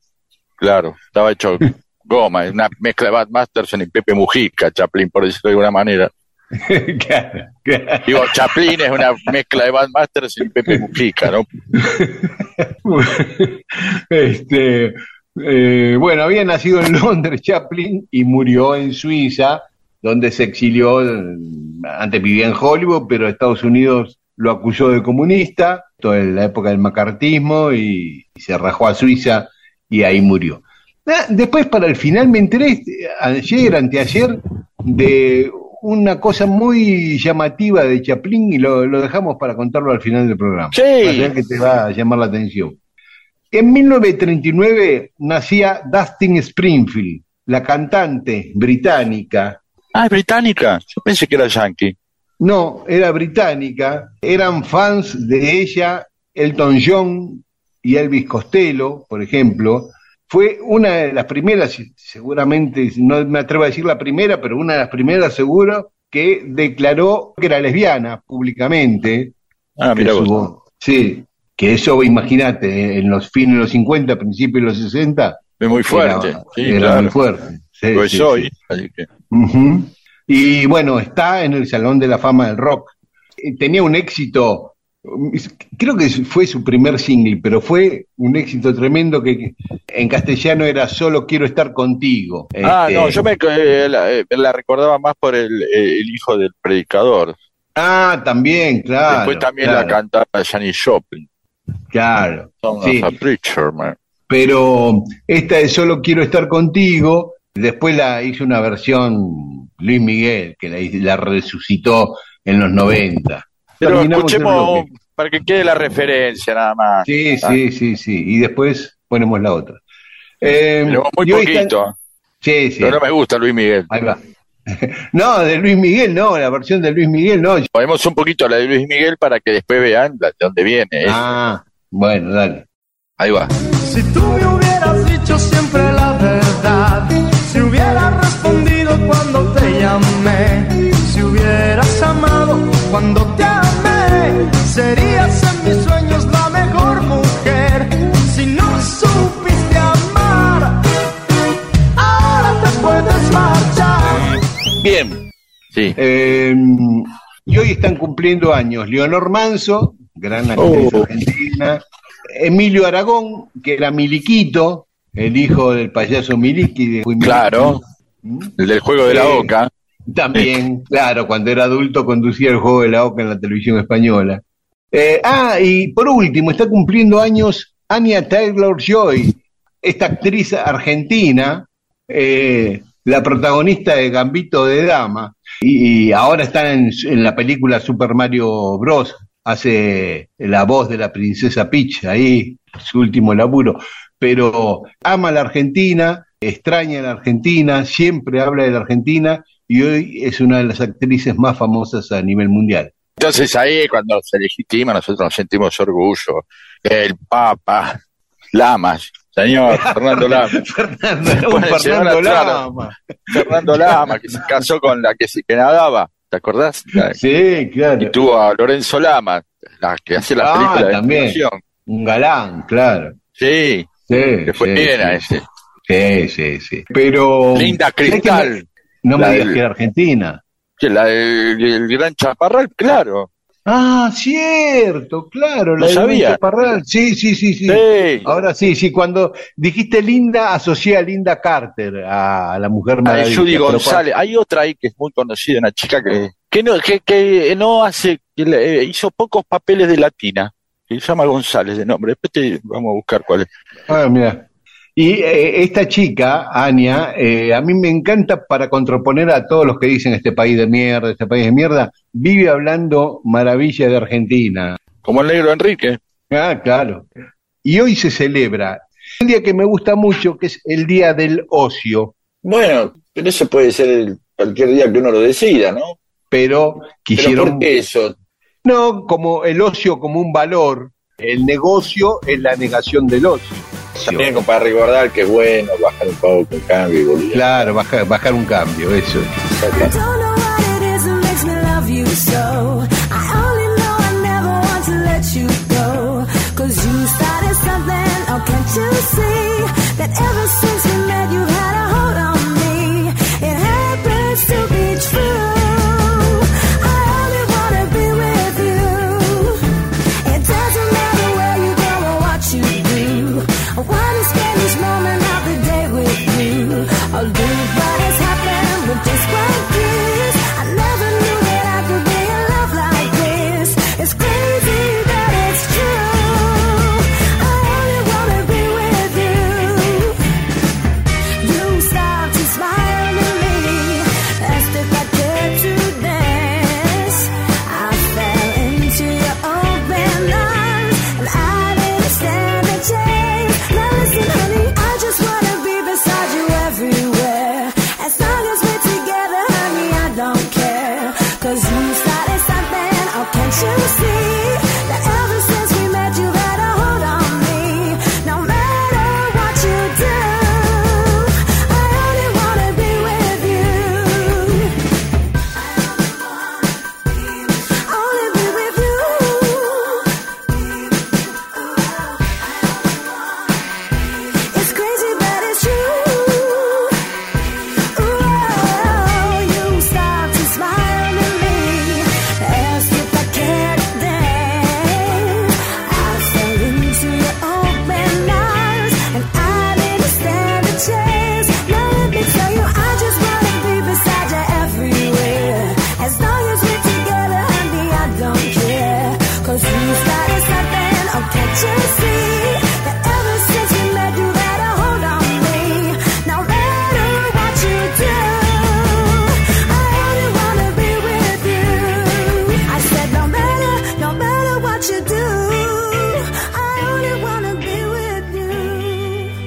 claro, estaba hecho goma, una mezcla de Bat Masterson y Pepe Mujica, Chaplin, por decirlo de alguna manera. <laughs> claro, claro. Digo, Chaplin es una mezcla de Bat Masterson y Pepe Mujica, ¿no? <laughs> este, eh, bueno, había nacido en Londres Chaplin y murió en Suiza, donde se exilió, eh, antes vivía en Hollywood, pero Estados Unidos lo acusó de comunista, toda la época del macartismo, y, y se rajó a Suiza y ahí murió. Ah, Después, para el final, me enteré este, ayer, anteayer, de una cosa muy llamativa de Chaplin y lo, lo dejamos para contarlo al final del programa. Sí. Va a ser que te va a llamar la atención. En 1939 nacía Dustin Springfield, la cantante británica. Ah, es británica. Yo pensé que era yankee. No, era británica. Eran fans de ella Elton John y Elvis Costello, por ejemplo. Fue una de las primeras, seguramente, no me atrevo a decir la primera, pero una de las primeras seguro, que declaró que era lesbiana públicamente. Ah, mira vos. Sí, que eso, imagínate, en los fines de los 50, principios de los 60, Es muy fuerte. era, sí, era claro. muy fuerte. Sí, Pues sí, soy. sí. Así que. Y bueno, está en el Salón de la Fama del Rock. Eh, Tenía un éxito, creo que fue su primer single, pero fue un éxito tremendo que en castellano era Solo quiero estar contigo. Ah, Este, no, yo me eh, la, eh, la recordaba más por el, eh, el hijo del predicador. Ah, también, claro. Después también claro, la cantaba Janis Joplin. Claro. Sí. of a preacher, man. Pero esta de Solo quiero estar contigo, después la hizo una versión Luis Miguel, que la, la resucitó en los 90. Pero escuchemos para que quede la referencia nada más. Sí, Ah, sí, sí, sí. Y después ponemos la otra. Eh, Pero muy está- poquito. Sí, sí. Pero no me gusta Luis Miguel. Ahí va. <laughs> No, de Luis Miguel, no, la versión de Luis Miguel, no. Ponemos un poquito la de Luis Miguel para que después vean de dónde viene. ¿eh? Ah, bueno, dale. Ahí va. Si tú me hubieras dicho siempre la verdad, si hubieras respondido cuando te llamé, si hubieras amado cuando te serías en mis sueños la mejor mujer. Si no supiste amar, ahora te puedes marchar. Bien. Sí. Eh, y hoy están cumpliendo años Leonor Manso, gran actriz Oh. argentina, Emilio Aragón, que era Miliquito, el hijo del payaso Miliqui. de Claro. El del juego de la Sí. boca. También, claro, cuando era adulto conducía el juego de la Oca en la televisión española. Eh, ah, y por último, está cumpliendo años Anya Taylor Joy, esta actriz argentina, eh, la protagonista de Gambito de Dama, y, ahora está en, en la película Super Mario Bros. Hace la voz de la princesa Peach, ahí, su último laburo. Pero ama la Argentina, extraña la Argentina, siempre habla de la Argentina y hoy es una de las actrices más famosas a nivel mundial. Entonces ahí cuando se legitima nosotros nos sentimos orgullo. El Papa, Lamas, señor <laughs> Fernando Lamas. Fernando, Fernando a entrar. Lama. Fernando Lama, que se casó con la que, que nadaba, ¿te acordás? Sí, claro. Y tuvo a Lorenzo Lama, la que hace la Ah, película de también. Un galán, claro. Sí, Sí, le fue sí, bien a sí. ese. Sí, sí, sí. Pero. Linda ¿sabés que Cristal, No me digas del- que era Argentina. que la del el gran Chaparral, claro. Ah, cierto, claro. ¿No La de sabía? Luis Parral. Sí, sí, sí, sí. Sí. Ahora sí, sí, cuando dijiste Linda, asocié a Linda Carter, a la mujer maravilla. Judy pero González. Hay otra ahí que es muy conocida, una chica que, que no, que, que no hace, que le- eh, hizo pocos papeles de latina, que se llama González de nombre. Después te vamos a buscar cuál es. Ah, mira. Y eh, esta chica, Ania, eh, a mí me encanta para contraponer a todos los que dicen este país de mierda, este país de mierda, vive hablando maravilla de Argentina. Como el negro Enrique. Ah, claro. Y hoy se celebra un día que me gusta mucho, que es el Día del Ocio, Bueno, pero eso puede ser el- cualquier día que uno lo decida, ¿no? pero Pero quisieron... ¿por qué eso? No, como el ocio como un valor, el negocio es la negación del ocio. También como para recordar que es bueno bajar un poco el cambio y volver. Claro, bajar, bajar un cambio, eso. I don't know what it is that makes me love you so. I only know I never want to let you go. Cause you started something, oh, can't you see? That ever since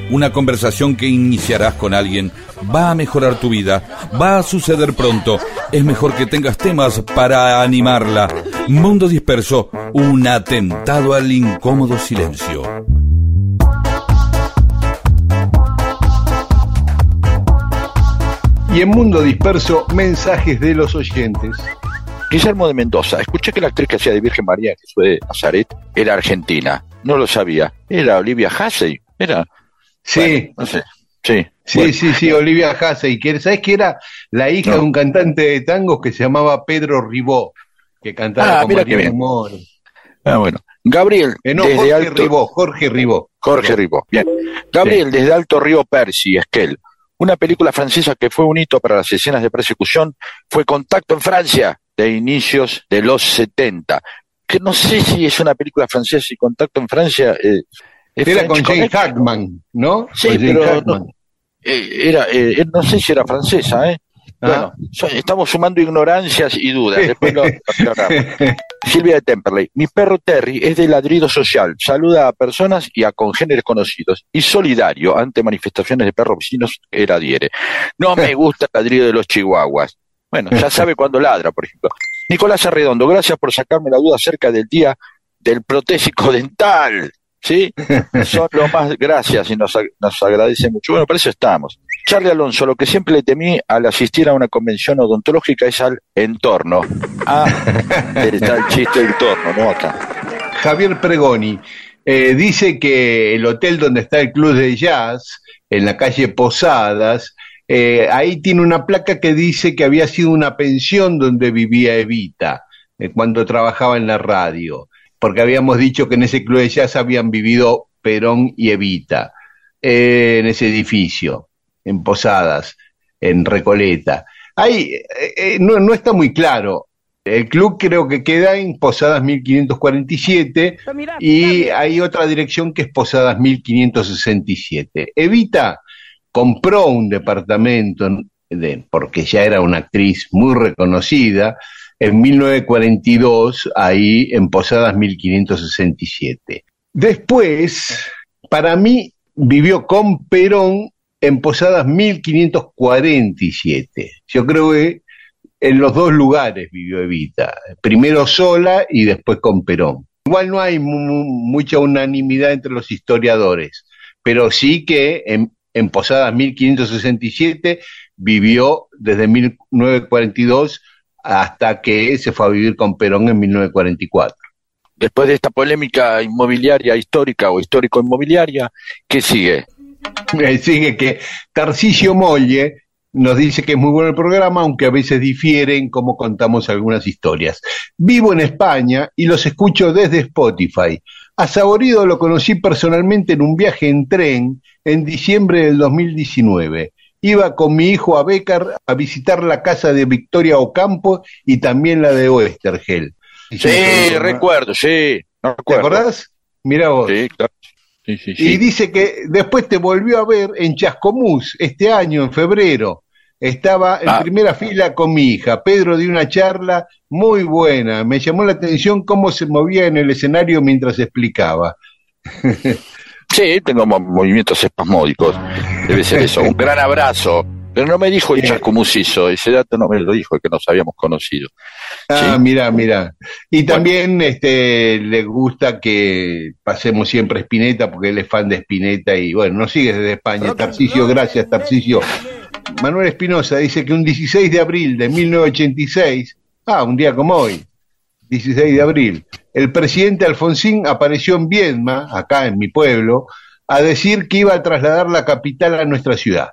Una conversación que iniciarás con alguien va a mejorar tu vida, va a suceder pronto. Es mejor que tengas temas para animarla. Mundo disperso, un atentado al incómodo silencio. Y en Mundo Disperso, mensajes de los oyentes. Guillermo de Mendoza, escuché que la actriz que hacía de Virgen María, que fue de Nazaret, era argentina. No lo sabía. Era Olivia Hassey. Era. Sí, Bueno, no sé. Sí. sí, Bueno. sí, sí, Olivia Hassey, ¿sabes que era la hija No. de un cantante de tangos que se llamaba Pedro Ribó, que cantaba Ah, con María. Ah, bueno. Gabriel, Eh, no, desde Jorge Alto. Ribó, Jorge Ribó. Jorge Ribó. Bien. Gabriel, desde Alto Río Percy, Esquel. Una película francesa que fue un hito para las escenas de persecución fue Contacto en Francia, de inicios de los 70. Que no sé si es una película francesa y Contacto en Francia. eh, Era con Jane Connection. Hackman, ¿no? Sí, pero Hackman. Eh, era, eh, no sé si era francesa, ¿eh? Bueno, estamos sumando ignorancias y dudas. Después lo- lo. <laughs> Silvia de Temperley. Mi perro Terry es de ladrido social. Saluda a personas y a congéneres conocidos. Y solidario ante manifestaciones de perros vecinos que él adhiere. No me <laughs> gusta el ladrido de los chihuahuas. Bueno, ya sabe cuándo ladra, por ejemplo. Nicolás Arredondo, gracias por sacarme la duda acerca del día del protésico dental. ¿Sí? Son lo más gracias y nos, nos agradece mucho. Bueno, por eso estamos. Charlie Alonso, lo que siempre le temí al asistir a una convención odontológica es al entorno. Ah, <laughs> está el chiste entorno, ¿no? Acá. Javier Pregoni eh, dice que el hotel donde está el club de jazz, en la calle Posadas, eh, ahí tiene una placa que dice que había sido una pensión donde vivía Evita eh, cuando trabajaba en la radio, porque habíamos dicho que en ese club de jazz habían vivido Perón y Evita, eh, en ese edificio, en Posadas, en Recoleta. Ahí eh, eh, no, no está muy claro El club creo que queda en Posadas 1547 y hay otra dirección que es Posadas 1567. Evita compró un departamento de, porque ya era una actriz muy reconocida en 1942 ahí en Posadas 1567. Después, para mí, vivió con Perón en Posadas 1547. Yo creo que en los dos lugares vivió Evita, primero sola y después con Perón. Igual no hay mu- mucha unanimidad entre los historiadores, pero sí que en, en Posadas 1567 vivió desde 1942 hasta que se fue a vivir con Perón en 1944. Después de esta polémica inmobiliaria histórica o histórico-inmobiliaria, ¿qué sigue? Eh, Sigue que Tarcisio Molle nos dice que es muy bueno el programa, aunque a veces difiere en cómo contamos algunas historias. Vivo en España y los escucho desde Spotify. A Saborido lo conocí personalmente en un viaje en tren en diciembre del 2019. Iba con mi hijo a Becar a visitar la casa de Victoria Ocampo y también la de Oestergel. Sí, recuerdo, sí. No ¿Te acordás? Mira vos. Sí, claro. Sí, sí, Y dice que después te volvió a ver en Chascomús este año, en febrero. Estaba en Ah. primera fila con mi hija. Pedro dio una charla muy buena. Me llamó la atención cómo se movía en el escenario mientras explicaba. <laughs> Sí, tengo mo- movimientos espasmódicos. Debe ser eso. Un gran abrazo. Pero no me dijo el Chascomús hizo. Ese dato no me lo dijo, que nos habíamos conocido. Ah, Sí. mira, mira. Y también este, le gusta que pasemos siempre a Spinetta porque él es fan de Spinetta y bueno, nos sigue desde España. Tarcisio, gracias, Tarcisio. Manuel Espinosa dice que un 16 de abril de 1986, ah, un día como hoy, 16 de abril, el presidente Alfonsín apareció en Viedma, acá en mi pueblo, a decir que iba a trasladar la capital a nuestra ciudad,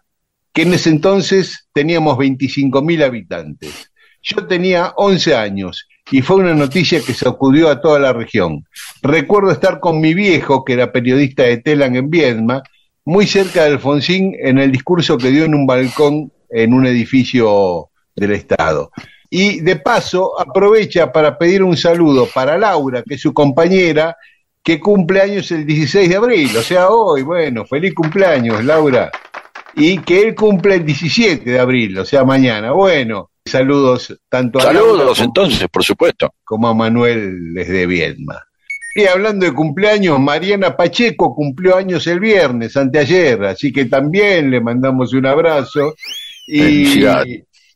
que en ese entonces teníamos 25.000 habitantes. Yo tenía 11 años y fue una noticia que sacudió a toda la región. Recuerdo estar con mi viejo, que era periodista de Telan en Viedma, muy cerca de Alfonsín en el discurso que dio en un balcón en un edificio del Estado. Y de paso aprovecha para pedir un saludo para Laura, que es su compañera, que cumple años el 16 de abril, o sea, hoy, bueno, feliz cumpleaños, Laura. Y que él cumple el 17 de abril, o sea, mañana. Bueno, saludos tanto a Laura Saludos, como- entonces, por supuesto. como a Manuel desde Viedma. Y hablando de cumpleaños, Mariana Pacheco cumplió años el viernes, anteayer, así que también le mandamos un abrazo. Y.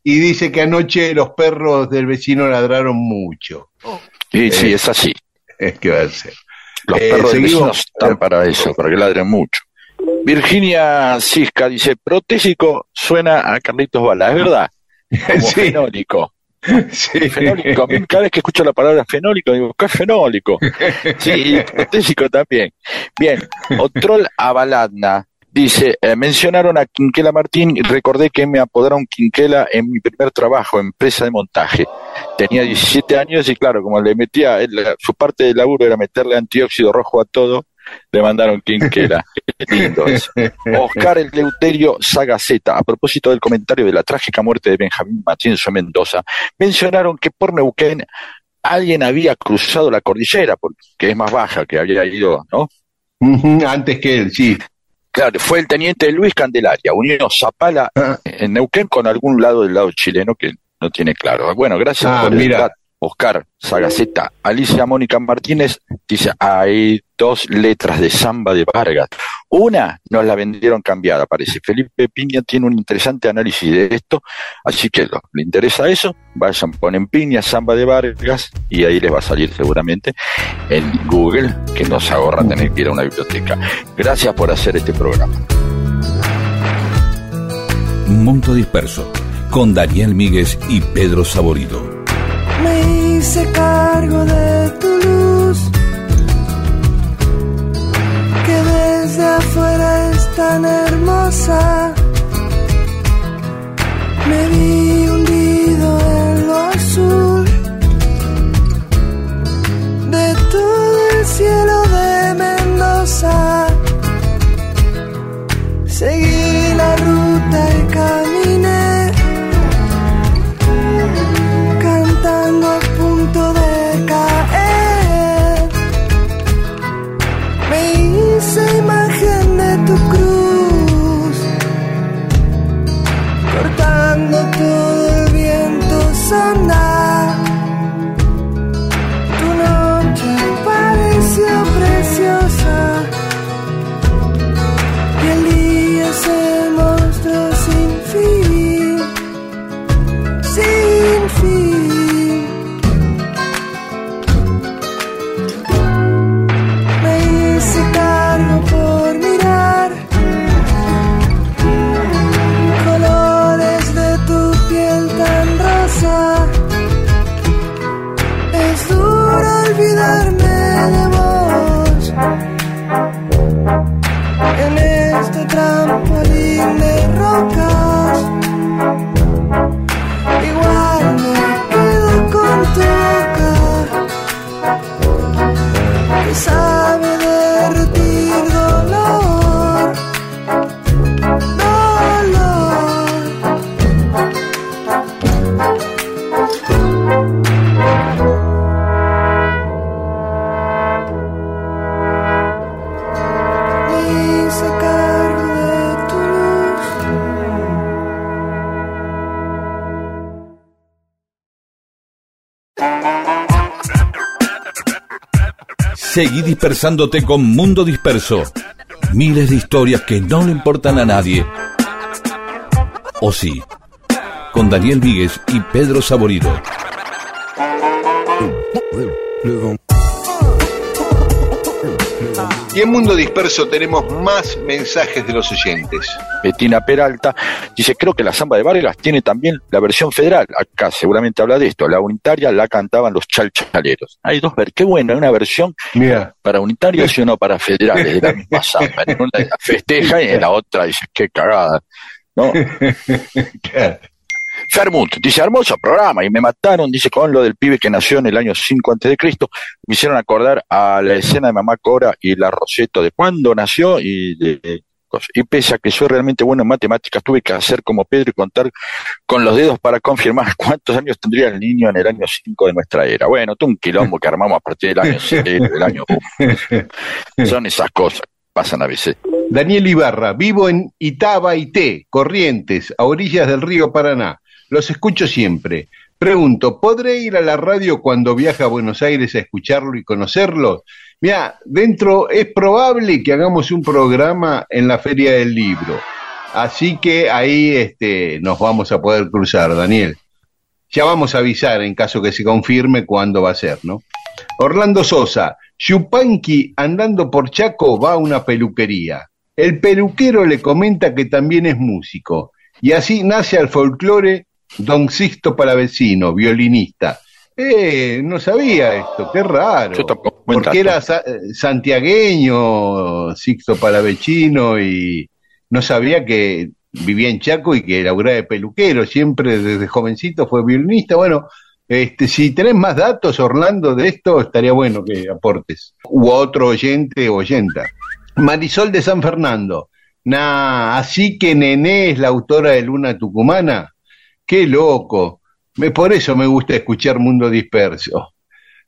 y dice que anoche los perros del vecino ladraron mucho. Sí, sí, Eh, es así. Es que va a ser. Los Eh, perros del vecino están para eso, para que ladren mucho. Virginia Cisca dice, protésico suena a Carlitos Bala, es verdad, <laughs> como Sí. fenólico. Sí. Fenólico, a mí cada vez que escucho la palabra fenólico digo, ¿qué es fenólico? <laughs> Sí, y protésico también. Bien, Otrol Avaladna dice, eh, mencionaron a Quinquela Martín y recordé que me apodaron Quinquela en mi primer trabajo, empresa de montaje. Tenía 17 años y claro, como le metía, él, su parte del laburo era meterle antióxido rojo a todo, le mandaron Quinquela. <laughs> Qué lindo eso. Oscar Eleuterio Sagaceta, a propósito del comentario de la trágica muerte de Benjamín Matienzo en Mendoza, mencionaron que por Neuquén alguien había cruzado la cordillera, porque es más baja, que había ido, ¿no? Antes que él, sí. Claro, fue el teniente Luis Candelaria, unió Zapala Ah, en Neuquén con algún lado del lado chileno que no tiene claro. Bueno, gracias Ah, por el mira. dato, Oscar Sagaceta. Alicia Mónica Martínez dice, hay dos letras de samba de Vargas. Una nos la vendieron cambiada, parece. Felipe Piña tiene un interesante análisis de esto, así que lo- le interesa eso, vayan, ponen Piña, samba de Vargas, y ahí les va a salir seguramente en Google, que nos ahorra tener que ir a una biblioteca. Gracias por hacer este programa. Mundo Disperso, con Daniel Míguez y Pedro Saborido. Me hice cargo de tu tan hermosa. Me vi Seguí dispersándote con Mundo Disperso. Miles de historias que no le importan a nadie. O sí, con Daniel Víguez y Pedro Saborido. Y en Mundo Disperso tenemos más mensajes de los oyentes. Betina Peralta dice, creo que la samba de Vargas tiene también la versión federal. Acá seguramente habla de esto. La unitaria la cantaban los chalchaleros. Hay dos ver, qué bueno, hay una versión Mira, para unitarios y uno para federales de la <laughs> misma samba. En una la festeja y en la otra dice, qué cagada. ¿No? <laughs> Fermut dice, hermoso programa, y me mataron, dice, con lo del pibe que nació en el año 5 antes de Cristo, me hicieron acordar a la escena de Mamá Cora y la Roseto de cuándo nació y de, cosas. y pese a que soy realmente bueno en matemáticas, tuve que hacer como Pedro y contar con los dedos para confirmar <laughs> cuántos años tendría el niño en el año 5 de nuestra era. Bueno, todo un quilombo que armamos a partir del año <laughs> 6, del año... uf. Son esas cosas, pasan a veces. Daniel Ibarra, vivo en Itabaité, Corrientes, a orillas del río Paraná. Los escucho siempre. Pregunto, ¿podré ir a la radio cuando viaje a Buenos Aires a escucharlo y conocerlo? Mira, dentro es probable que hagamos un programa en la Feria del Libro. Así que ahí este, nos vamos a poder cruzar, Daniel. Ya vamos a avisar en caso que se confirme cuándo va a ser, ¿no? Orlando Sosa, Yupanqui andando por Chaco va a una peluquería. El peluquero le comenta que también es músico. Y así nace al folclore Don Sixto Palavecino, violinista. Eh, no sabía esto, qué raro. Yo tampoco, buen Porque era sa- santiagueño, Sixto Palavecino, y no sabía que vivía en Chaco y que laburaba de peluquero. Siempre desde jovencito fue violinista. Bueno, este, si tenés más datos, Orlando, de esto, estaría bueno que aportes. U otro oyente o oyenta. Marisol de San Fernando. Nah, así que Nené es la autora de Luna Tucumana. Qué loco. Me, por eso me gusta escuchar Mundo Disperso.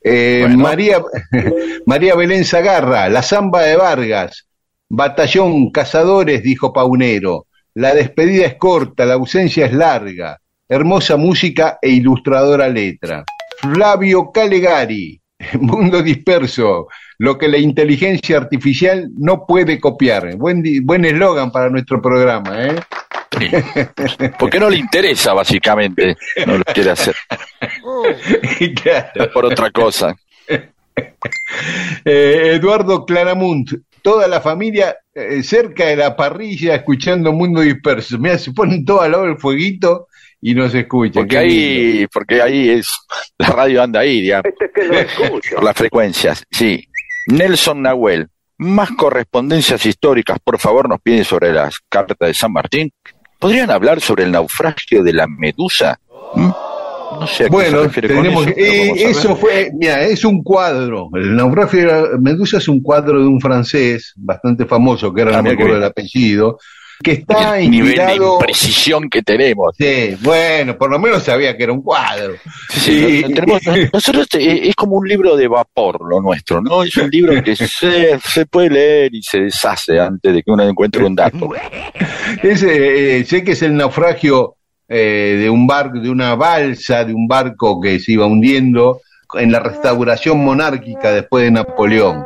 Eh, Bueno. María, <laughs> María Belén Zagarra, La Zamba de Vargas, Batallón Cazadores, dijo Paunero. La despedida es corta, la ausencia es larga. Hermosa música e ilustradora letra. Flavio Calegari, <laughs> Mundo Disperso, lo que la inteligencia artificial no puede copiar. Buen eslogan para nuestro programa, ¿eh? Sí. Porque no le interesa, básicamente. No lo quiere hacer <laughs> Claro. por otra cosa. Eh, Eduardo Claramunt, toda la familia eh, cerca de la parrilla escuchando Mundo Disperso. Mira, se ponen todos al lado del fueguito y nos escuchan. Porque Qué lindo. ahí, porque ahí es, la radio anda ahí, digamos, por las frecuencias. Sí. Nelson Nahuel, más correspondencias históricas, por favor, nos piden sobre las cartas de San Martín. ¿Podrían hablar sobre el naufragio de la Medusa? ¿Mm? No sé a qué se Bueno, con tenemos eso, eh, eso fue, mira, es un cuadro. El naufragio de la Medusa es un cuadro de un francés bastante famoso, que Ah, no me acuerdo el apellido, que está el nivel de imprecisión que tenemos. Sí, bueno, por lo menos sabía que era un cuadro. Sí, tenemos- nosotros eh, es como un libro de vapor lo nuestro, ¿no? Es un libro que se, se puede leer y se deshace antes de que uno encuentre un dato. Es, eh, sé que es el naufragio eh, de un barco, de una balsa, de un barco que se iba hundiendo en la restauración monárquica después de Napoleón.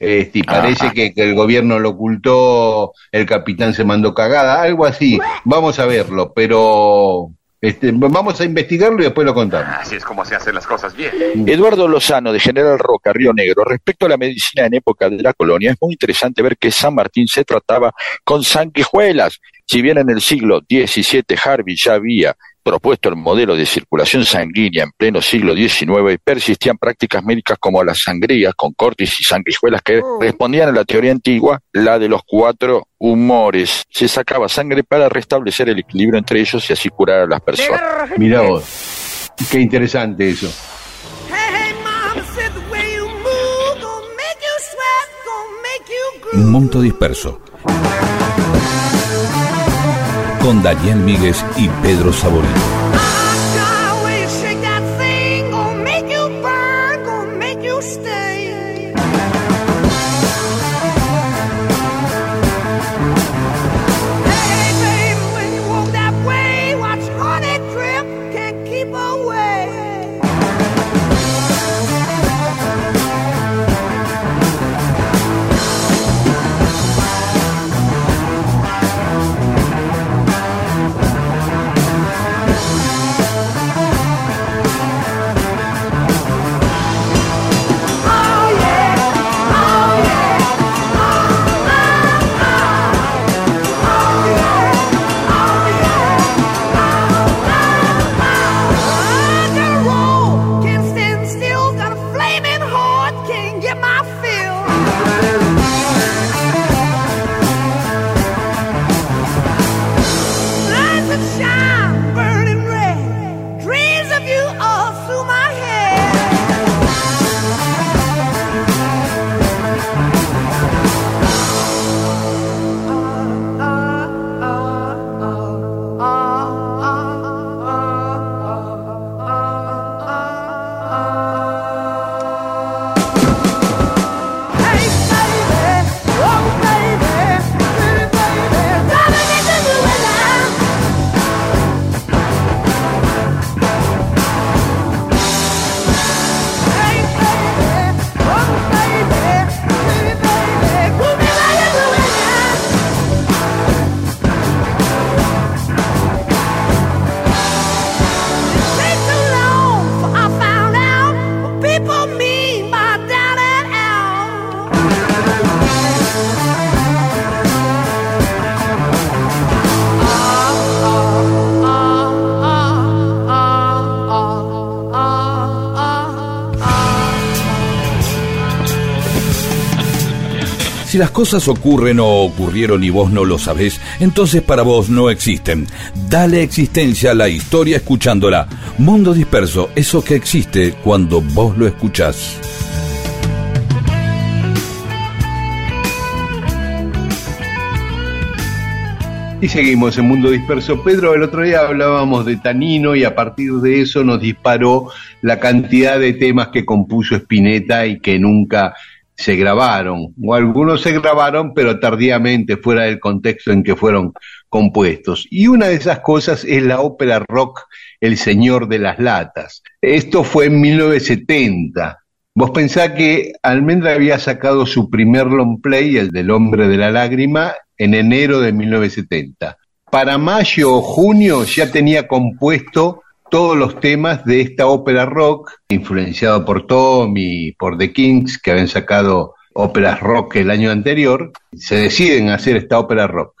Este, y parece que, que el gobierno lo ocultó, el capitán se mandó cagada, algo así. Vamos a verlo, pero este, vamos a investigarlo y después lo contamos. Así es como se hacen las cosas bien. Eduardo Lozano, de General Roca, Río Negro, respecto a la medicina en época de la colonia, es muy interesante ver que San Martín se trataba con sanguijuelas. Si bien en el siglo XVII Harvey ya había propuesto el modelo de circulación sanguínea en pleno siglo XIX, persistían prácticas médicas como las sangrías con cortis y sanguijuelas que respondían a la teoría antigua, la de los cuatro humores. Se sacaba sangre para restablecer el equilibrio entre ellos y así curar a las personas. Mirá vos. Qué interesante eso. Hey, mama said Con Daniel Míguez y Pedro Saborino. Cosas ocurren o ocurrieron y vos no lo sabés, entonces para vos no existen. Dale existencia a la historia escuchándola. Mundo disperso, eso que existe cuando vos lo escuchás. Y seguimos en Mundo Disperso. Pedro, el otro día hablábamos de Tanino y a partir de eso nos disparó la cantidad de temas que compuso Spinetta y que nunca se grabaron. O algunos se grabaron, pero tardíamente, fuera del contexto en que fueron compuestos. Y una de esas cosas es la ópera rock El Señor de las Latas. Esto fue en 1970. Vos pensás que Almendra había sacado su primer long play, el del Hombre de la Lágrima, en enero de 1970. Para mayo o junio ya tenía compuesto todos los temas de esta ópera rock, influenciado por Tommy, por The Kings, que habían sacado óperas rock el año anterior, se deciden hacer esta ópera rock,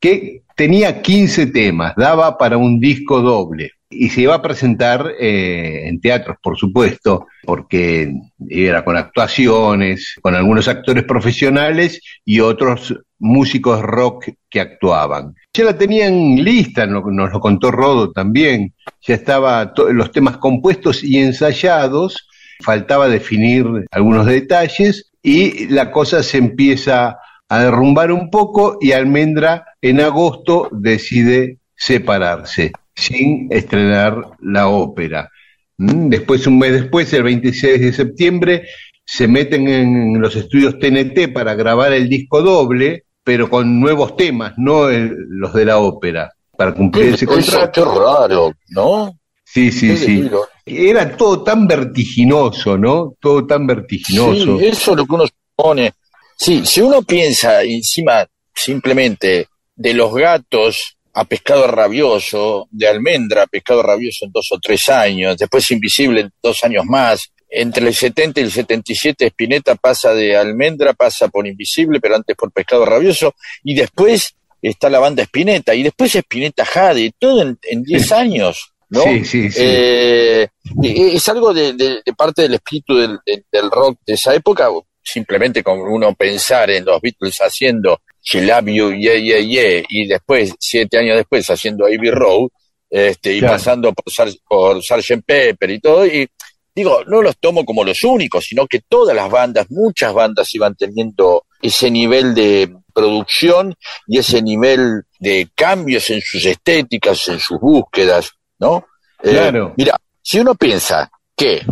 que tenía 15 temas, daba para un disco doble. Y se iba a presentar eh, en teatros, por supuesto, porque era con actuaciones, con algunos actores profesionales y otros músicos rock que actuaban. Ya la tenían lista, no- nos lo contó Rodo también, ya estaba los temas compuestos y ensayados, faltaba definir algunos detalles y la cosa se empieza a derrumbar un poco y Almendra en agosto decide separarse sin estrenar la ópera. Mm, Después, un mes después, el 26 de septiembre, se meten en los estudios TNT para grabar el disco doble, pero con nuevos temas, no el- los de la ópera, para cumplir ese Eso, contrato. qué raro, ¿no? Sí, sí, sí. Era todo tan vertiginoso, ¿no? Todo tan vertiginoso. Sí, eso es lo que uno supone. Sí, si uno piensa encima simplemente de los gatos a pescado rabioso, de almendra a pescado rabioso en dos o tres años, después invisible en dos años más, entre el 70 y el 77 Spinetta pasa de almendra, pasa por invisible, pero antes por pescado rabioso, y después está la banda Spinetta, y después Spinetta Jade, todo en, en 10 años, ¿no? Sí, sí, sí. Eh, y- es algo de, de- de parte del espíritu del, del- del rock de esa época, simplemente con uno pensar en los Beatles haciendo She Love You, Yeah, Yeah, Yeah, y después, siete años después, haciendo Abbey Road, este, y Claro. pasando por, Sar- por Sgt. Pepper y todo, y digo, no los tomo como los únicos, sino que todas las bandas, muchas bandas iban teniendo ese nivel de producción y ese nivel de cambios en sus estéticas, en sus búsquedas, ¿no? Eh, Claro. mira, si uno piensa que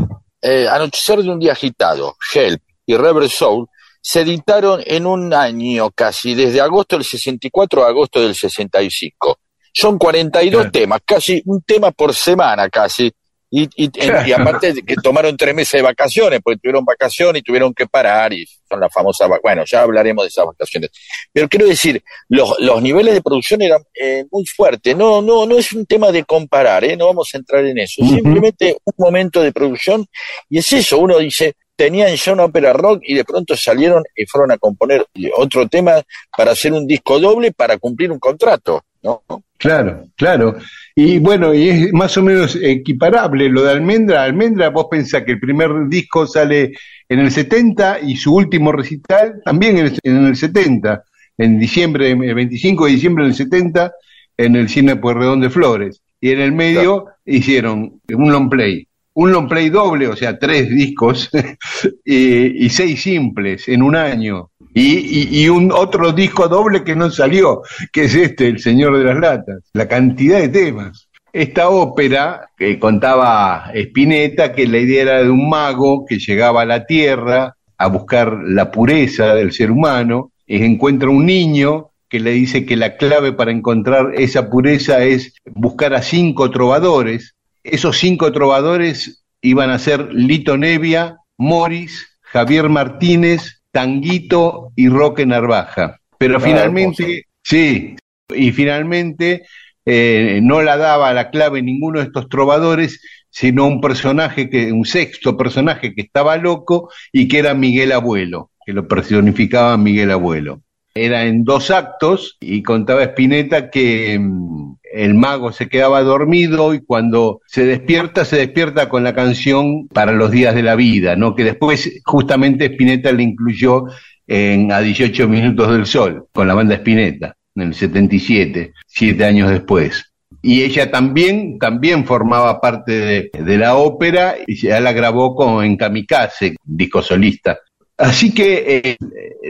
eh, Anochecer de un día agitado, Help y Rebel Soul se editaron en un año casi, desde agosto del 64 a agosto del 65. Son 42 Claro. temas, casi un tema por semana casi. Y, y, aparte de que tomaron tres meses de vacaciones, porque tuvieron vacaciones y tuvieron que parar, y son las famosas, bueno, ya hablaremos de esas vacaciones. Pero quiero decir, los, los niveles de producción eran eh, muy fuertes. No, no, no es un tema de comparar, ¿eh? no vamos a entrar en eso. Simplemente un momento de producción, y es eso, uno dice, tenían ya una ópera rock y de pronto salieron y fueron a componer otro tema para hacer un disco doble para cumplir un contrato, ¿no? Claro, claro. Y bueno, y es más o menos equiparable lo de Almendra. Almendra, vos pensás que el primer disco sale en el 70 y su último recital también en el, en el 70, en diciembre, el 25 de diciembre del 70, en el Cine Pueyrredón de Flores. Y en el medio hicieron un long play. Un long play doble, o sea, tres discos <laughs> y, seis simples en un año. Y, y- y un otro disco doble que no salió, que es este, El Señor de las Latas. La cantidad de temas. Esta ópera que contaba Spinetta, que la idea era de un mago que llegaba a la tierra a buscar la pureza del ser humano, y encuentra un niño que le dice que la clave para encontrar esa pureza es buscar a cinco trovadores. Esos cinco trovadores iban a ser Lito Nevia, Morris, Javier Martínez, Tanguito y Roque Narvaja. Pero finalmente, sí, y finalmente eh, no la daba la clave ninguno de estos trovadores, sino un personaje que, un sexto personaje que estaba loco y que era Miguel Abuelo, que lo personificaba Miguel Abuelo. Era en dos actos y contaba Spinetta que mm, el mago se quedaba dormido y cuando se despierta, se despierta con la canción para los días de la vida, ¿no? Que después justamente Spinetta le incluyó en A 18 Minutos del Sol, con la banda Spinetta, en el 77, siete años después. Y ella también, también formaba parte de, de la ópera y ya la grabó con, en Kamikaze, disco solista. Así que eh,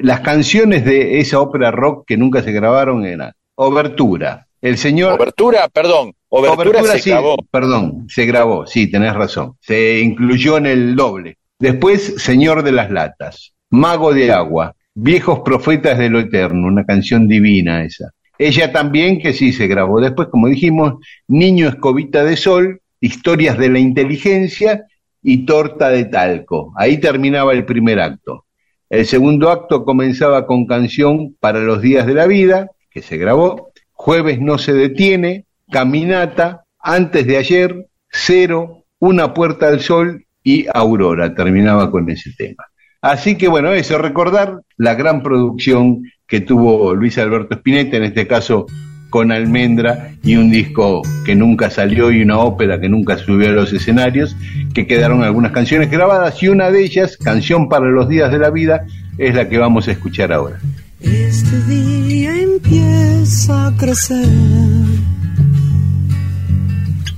las canciones de esa ópera rock que nunca se grabaron eran Obertura, El Señor... Obertura, perdón, Obertura, se sí, grabó. Perdón, se grabó, sí, tenés razón. Se incluyó en el doble. Después, Señor de las Latas, Mago de Agua, Viejos Profetas de lo Eterno, una canción divina esa. Ella también, que sí se grabó. Después, como dijimos, Niño Escobita de Sol, Historias de la Inteligencia y Torta de Talco. Ahí terminaba el primer acto. El segundo acto comenzaba con canción para los días de la vida, que se grabó. Jueves no se detiene, Caminata, Antes de ayer, Cero, Una puerta al sol y Aurora. Terminaba con ese tema. Así que bueno, eso, recordar la gran producción que tuvo Luis Alberto Spinetta, en este caso con Almendra, y un disco que nunca salió y una ópera que nunca subió a los escenarios, que quedaron algunas canciones grabadas y una de ellas, Canción para los días de la vida, es la que vamos a escuchar ahora. Este día empieza a crecer.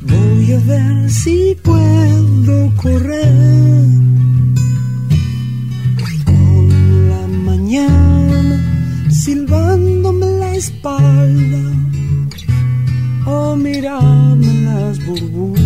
Voy a ver si puedo correr. Con la mañana silbándome la espalda. O mirarme las burbujas.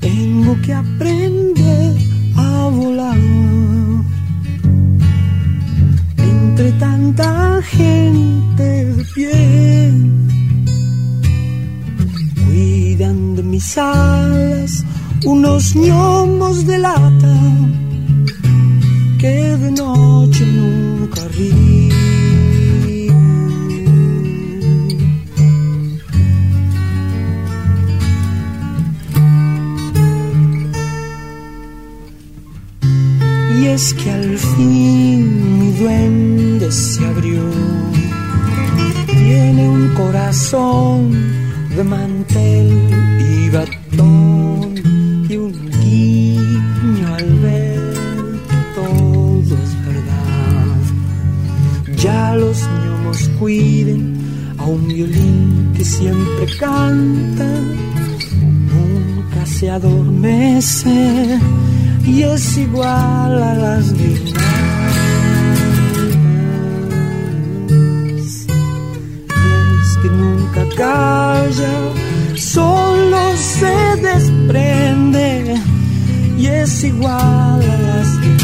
Tengo que aprender a volar entre tanta gente de pie. De mis alas unos ñomos de lata que de noche nunca ríen. Y es que al fin mi duende se abrió, tiene un corazón de mantel y batón y un guiño al ver todo es verdad. Ya los gnomos cuiden a un violín que siempre canta, nunca se adormece y es igual a las guirnaldas. Nunca calla, solo se desprende y es igual a las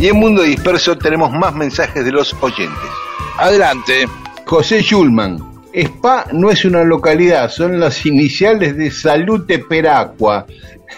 Y en Mundo Disperso tenemos más mensajes de los oyentes. Adelante. José Schulman. Spa no es una localidad, son las iniciales de Salute Peracua.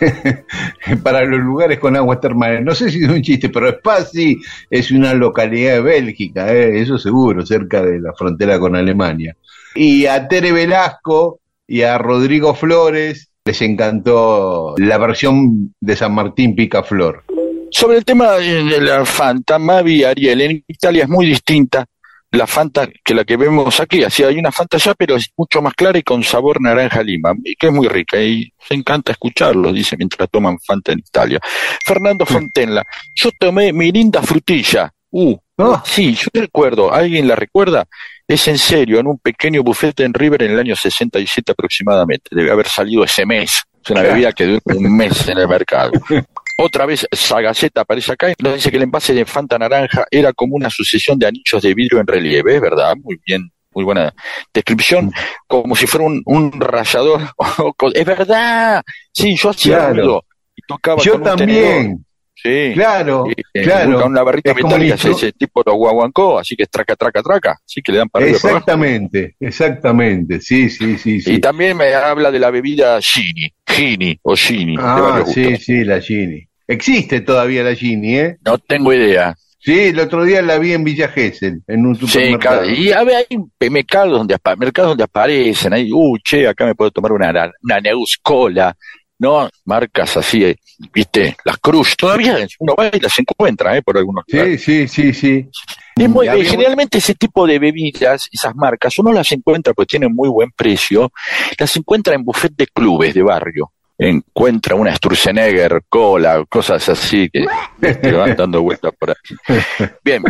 <laughs> Para los lugares con aguas termales. No sé si es un chiste, pero Spa sí es una localidad de Bélgica, ¿eh? eso seguro, cerca de la frontera con Alemania. Y a Tere Velasco y a Rodrigo Flores les encantó la versión de San Martín Picaflor. Sobre el tema de la Fanta, Mavi Ariel, en Italia es muy distinta la Fanta que la que vemos aquí. Así hay una Fanta ya, pero es mucho más clara y con sabor naranja lima, y que es muy rica. Y se encanta escucharlo, dice, mientras toman Fanta en Italia. Fernando Fontenla, yo tomé Mirinda Frutilla. Uh, Ah. sí, yo recuerdo, ¿alguien la recuerda? Es en serio, en un pequeño bufete en River en el año 67 aproximadamente. Debe haber salido ese mes. Es una bebida que dura un mes en el mercado. <laughs> Otra vez Sagaceta aparece acá y nos dice que el envase de Fanta naranja era como una sucesión de anillos de vidrio en relieve, es verdad, muy bien, muy buena descripción, como si fuera un, un rallador. <laughs> es verdad, sí, yo hacía Claro. ruido y tocaba Yo con un tenedor. también, Sí. claro, eh, claro. Con una barrita Es metálica, listo. ese tipo lo guaguancó, así que es traca, traca, traca, así que le dan para y para. Exactamente, exactamente, sí, sí, sí, sí. Y también me habla de la bebida Gini, Gini o Gini, Ah, sí, gustos. sí, la Gini. Existe todavía la Gini, ¿eh? No tengo idea. Sí, el otro día la vi en Villa Gesell, en un Sí, supermercado. cada- y a ver, hay mercados donde, mercados donde aparecen, ahí, uh, che, acá me puedo tomar una, una Neus Cola, ¿no? Marcas así, eh, viste, las Cruz, todavía uno va y las encuentra, ¿eh? Por algunos lugares. Sí, sí, sí, sí. Es muy- generalmente ese tipo de bebidas, esas marcas, uno las encuentra porque tienen muy buen precio, las encuentra en buffet de clubes de barrio. Encuentra una Sturzenegger, cola, cosas así que te <laughs> van dando vueltas por ahí. Bien,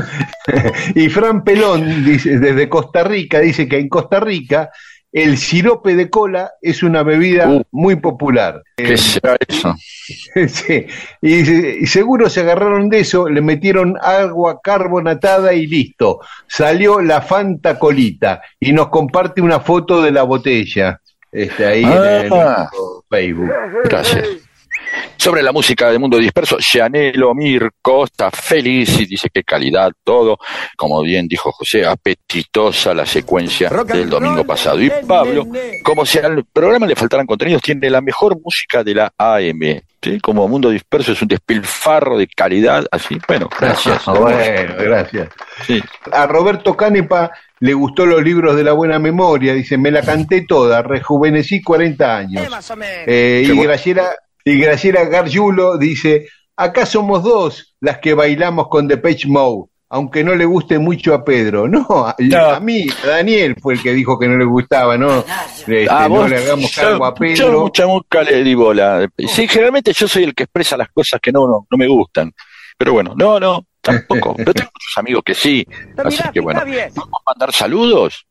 <laughs> Y Fran Pelón, dice, desde Costa Rica, dice que en Costa Rica el sirope de cola es una bebida Uh. muy popular. ¿qué Eh, será eso? <laughs> sí. y, seguro se agarraron de eso, le metieron agua carbonatada y listo. Salió la Fanta Colita y nos comparte una foto de la botella. Este, ahí en el Ah. Facebook. Gracias. Sobre la música de Mundo Disperso, Gianelo Mirko está feliz y dice que calidad todo. Como bien dijo José, apetitosa la secuencia del domingo pasado. Y Pablo, como si al programa le faltaran contenidos, tiene la mejor música de la AM. ¿sí? Como Mundo Disperso es un despilfarro de calidad, así. Bueno, gracias. <laughs> Ah, bueno, gracias. Sí. A Roberto Canepa le gustó los libros de la buena memoria, dice, me la canté toda, rejuvenecí 40 años. Eh, y, bueno. Graciela, y Graciela Gargiulo dice, acá somos dos las que bailamos con Depeche Mode, aunque no le guste mucho a Pedro. No, a, No. a mí, a Daniel fue el que dijo que no le gustaba, ¿no? Este, Ah, no vos, le hagamos yo- cargo a Yo Pedro. mucha le di bola. Sí, generalmente yo soy el que expresa las cosas que no, no, no me gustan. Pero bueno, no, no, tampoco. <laughs> Pero tengo muchos amigos que sí. Así que bueno, vamos a mandar saludos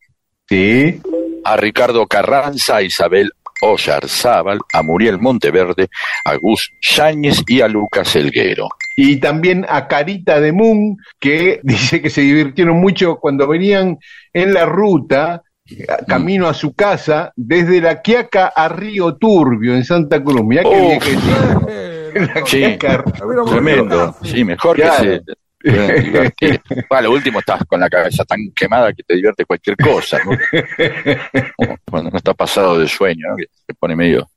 Sí, a Ricardo Carranza, a Isabel Oyarzábal, a Muriel Monteverde, a Gus Yáñez y a Lucas Elguero. Y también a Carita de Moon, que <laughs> dice que se divirtieron mucho cuando venían en la ruta eh, camino a su casa desde La Quiaca a Río Turbio en Santa Cruz. Mirá qué Oh. bien que <laughs> Sí. Quiaca. Tremendo. Sí, mejor Claro. que se. Bueno, lo último estás con la cabeza tan quemada que te divierte cualquier cosa, ¿no? Cuando no está pasado de sueño, ¿no? que se pone medio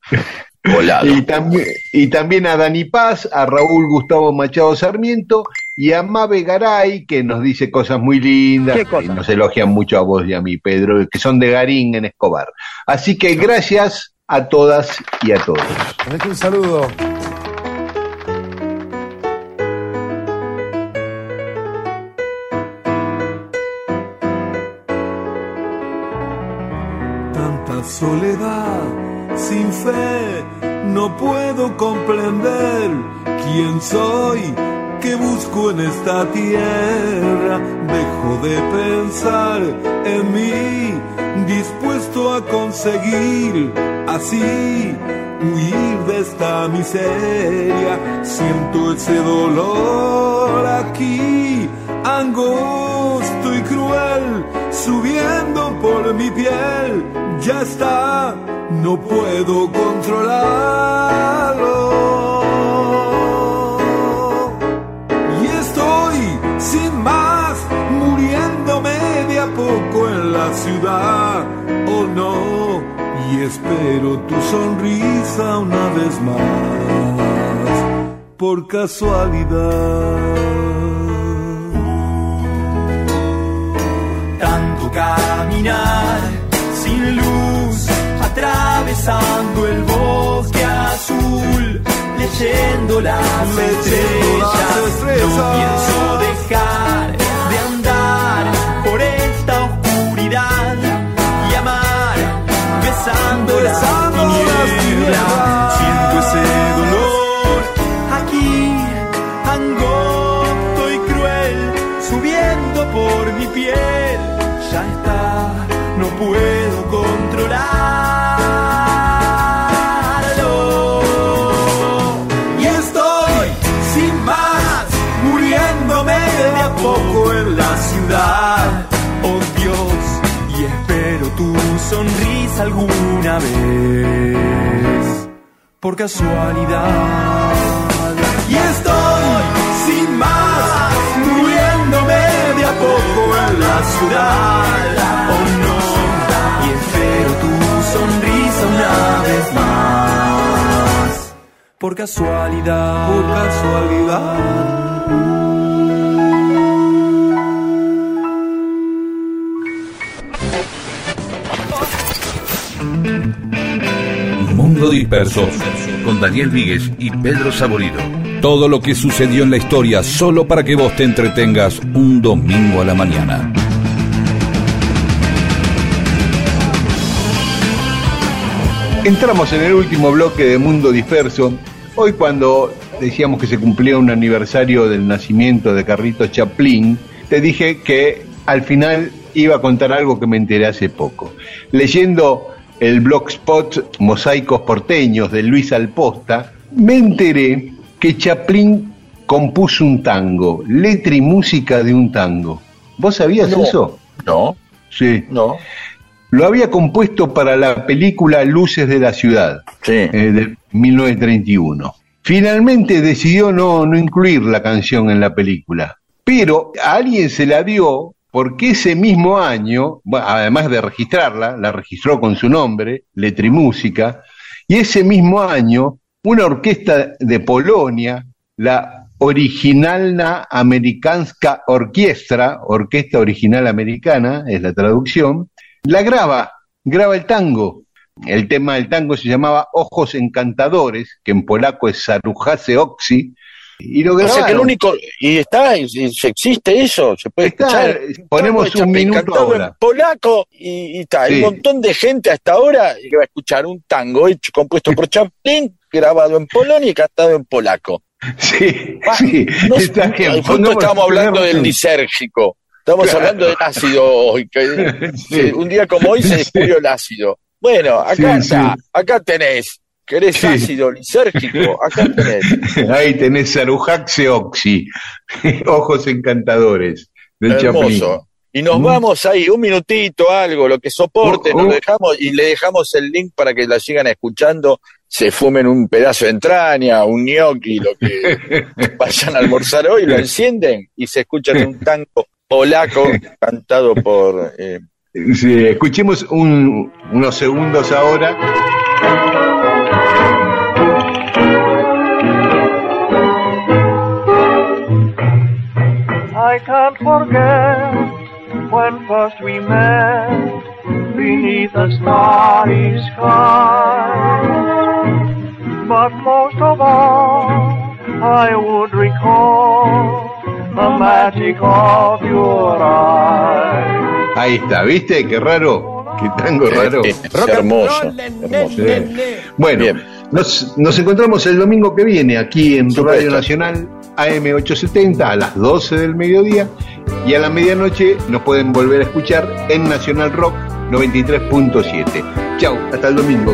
volado. Y también, y también a Dani Paz, a Raúl Gustavo Machado Sarmiento y a Mabe Garay, que nos dice cosas muy lindas, y nos elogian mucho a vos y a mí, Pedro, que son de Garín en Escobar. Así que gracias a todas y a todos. Un saludo. Soledad, sin fe, no puedo comprender quién soy, qué busco en esta tierra. Dejo de pensar en mí, dispuesto a conseguir así huir de esta miseria. Siento ese dolor aquí, angosto y cruel, subiendo por mi piel. Ya está, no puedo controlarlo. Y estoy sin más, muriéndome de a poco en la ciudad. Oh no, y espero tu sonrisa una vez más, por casualidad. caminar sin luz, atravesando el bosque azul, leyendo las estrellas. No pienso dejar de andar por esta oscuridad y amar, besando, las las tinieblas. tinieblas. Siento ese dolor aquí, angosto y cruel, subiendo por mi piel. Ya está, no puedo alguna vez por casualidad. Y estoy sin más, muriéndome de a poco en la ciudad. Oh no, y espero tu sonrisa una vez más. Por casualidad, por casualidad. Mundo Disperso, con Daniel Víguez y Pedro Saborido. Todo lo que sucedió en la historia solo para que vos te entretengas un domingo a la mañana. Entramos en el último bloque de Mundo Disperso. Hoy cuando decíamos que se cumplía un aniversario del nacimiento de Carlitos Chaplin, te dije que al final iba a contar algo que me enteré hace poco. Leyendo el blogspot Mosaicos Porteños de Luis Alposta, me enteré que Chaplin compuso un tango, letra y música de un tango. ¿Vos sabías No. eso? No, Sí. no. Lo había compuesto para la película Luces de la Ciudad, Sí. eh, de 1931. Finalmente decidió no, no incluir la canción en la película, pero a alguien se la dio porque ese mismo año, además de registrarla, la registró con su nombre, letra y ese mismo año una orquesta de Polonia, la Originalna Amerikanska Orkiestra, Orquesta Original Americana, es la traducción, la graba, graba el tango. El tema del tango se llamaba Ojos Encantadores, que en polaco es Saruhase Oxy, y lo O sea que el grabaron. único. ¿Y está? ¿Y- y ¿Existe eso? ¿Se puede Está, escuchar? ponemos Tango de un minuto ahora. en polaco y, y está. Hay un montón de gente hasta ahora que va a escuchar un tango hecho, compuesto por Chaplin, grabado en Polonia y cantado en polaco. <laughs> Sí, Ah, sí, No, está bien. justo Pongamos- estábamos hablando del lisérgico. Estamos Claro. hablando del ácido hoy. que- <laughs> Sí. Un día como hoy se descubrió el ácido. Bueno, acá está, acá tenés ¿Querés Sí. ácido lisérgico? Acá tenés. <laughs> Ahí tenés Sarujaxe Oxy, <laughs> ojos encantadores del. Hermoso. Y nos Mm. vamos ahí, un minutito, algo, lo que soporte, Oh, nos oh. dejamos y le dejamos el link para que la sigan escuchando, se fumen un pedazo de entraña, un gnocchi, lo que <laughs> vayan a almorzar hoy, lo encienden y se escuchan un tango polaco cantado por eh, Sí, escuchemos un- unos segundos ahora. I can't forget when first we met beneath a starry sky. But most of all, I would recall the magic of your eyes. Ahí está, ¿viste? Qué raro, qué tango raro. eh, hermoso, hermoso. Sí. Bueno, nos, nos encontramos el domingo que viene aquí en Supuesto. Radio Nacional AM870 a las 12 del mediodía y a la medianoche nos pueden volver a escuchar en Nacional Rock 93.7. Chau, hasta el domingo.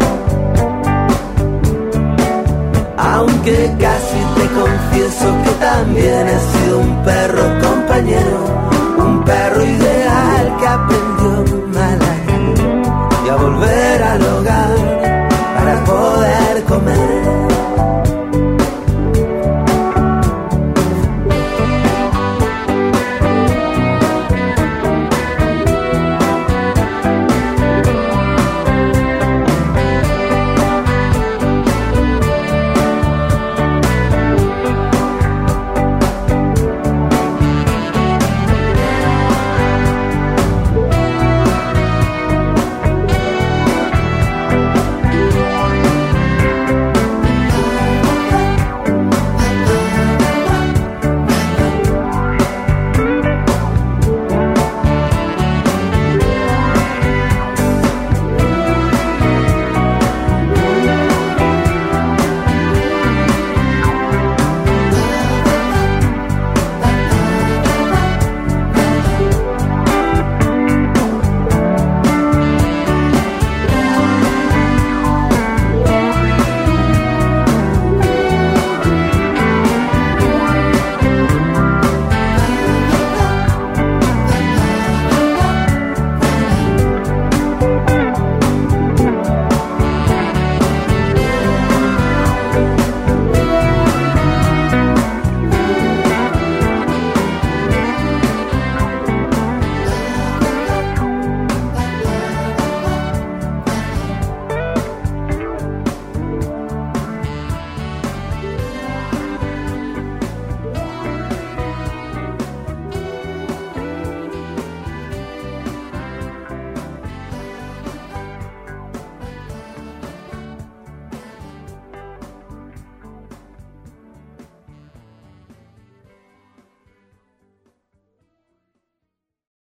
aunque casi te confieso que también he sido un perro compañero, un perro ideal que aprendió mal a y a volver al hogar para poder comer.